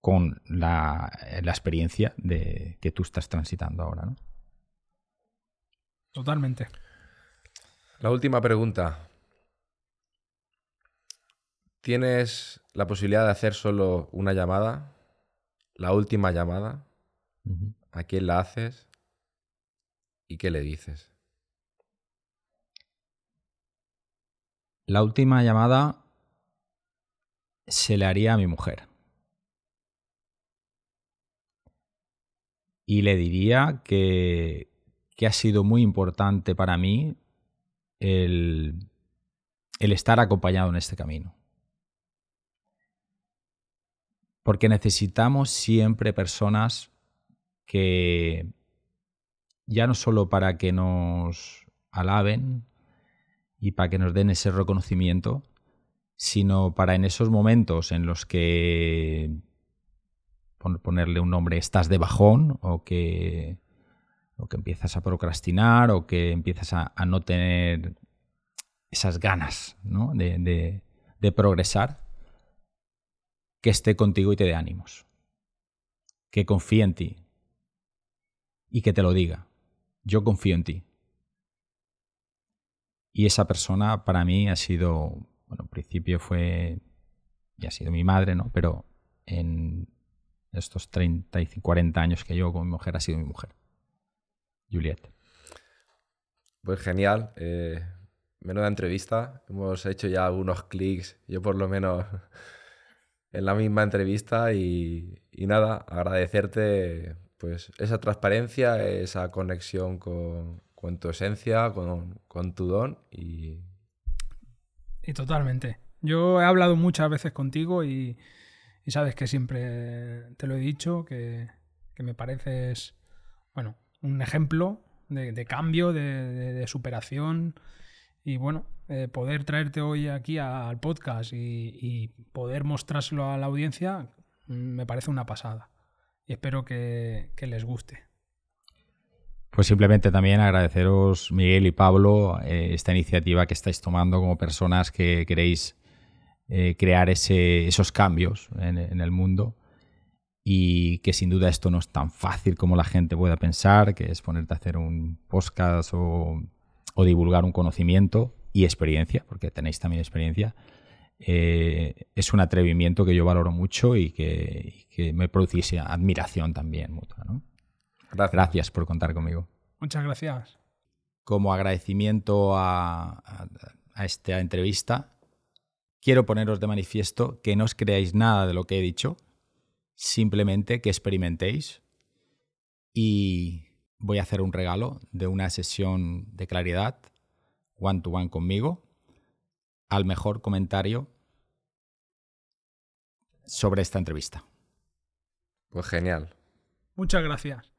con la, la experiencia de que tú estás transitando ahora, ¿no? Totalmente. La última pregunta. ¿Tienes la posibilidad de hacer solo una llamada? La última llamada. ¿A quién la haces? ¿Y qué le dices? La última llamada se le haría a mi mujer. Y le diría que, que ha sido muy importante para mí el, estar acompañado en este camino. Porque necesitamos siempre personas que ya no solo para que nos alaben y para que nos den ese reconocimiento, sino para en esos momentos en los que pon- ponerle un nombre estás de bajón o que o que empiezas a procrastinar o que empiezas a, no tener esas ganas de, progresar, que esté contigo y te dé ánimos, que confíe en ti y que te lo diga. Yo confío en ti. Y esa persona para mí ha sido, bueno, al principio fue, y ha sido mi madre, ¿no? Pero en estos 30 y 40 años que llevo con mi mujer ha sido mi mujer. Juliet. Pues genial. Eh, menuda entrevista. Hemos hecho ya algunos clics, yo por lo menos en la misma entrevista y, nada, agradecerte pues esa transparencia, esa conexión con, tu esencia, con, tu don y... Y totalmente. Yo he hablado muchas veces contigo y, sabes que siempre te lo he dicho, que, me pareces, bueno, un ejemplo de, cambio, de superación y bueno, eh, poder traerte hoy aquí al podcast y, poder mostrárselo a la audiencia mm, me parece una pasada. Y espero que, les guste. Pues simplemente también agradeceros, Miguel y Pablo, eh, esta iniciativa que estáis tomando como personas que queréis eh, crear ese, esos cambios en, el mundo y que sin duda esto no es tan fácil como la gente pueda pensar, que es ponerte a hacer un podcast o o divulgar un conocimiento y experiencia, porque tenéis también experiencia, eh, es un atrevimiento que yo valoro mucho y que, me produce admiración también mutua. Gracias. por contar conmigo. Muchas gracias. Como agradecimiento a, a esta entrevista, quiero poneros de manifiesto que no os creáis nada de lo que he dicho, simplemente que experimentéis y voy a hacer un regalo de una sesión de claridad one to one conmigo al mejor comentario sobre esta entrevista. Pues genial. Muchas gracias.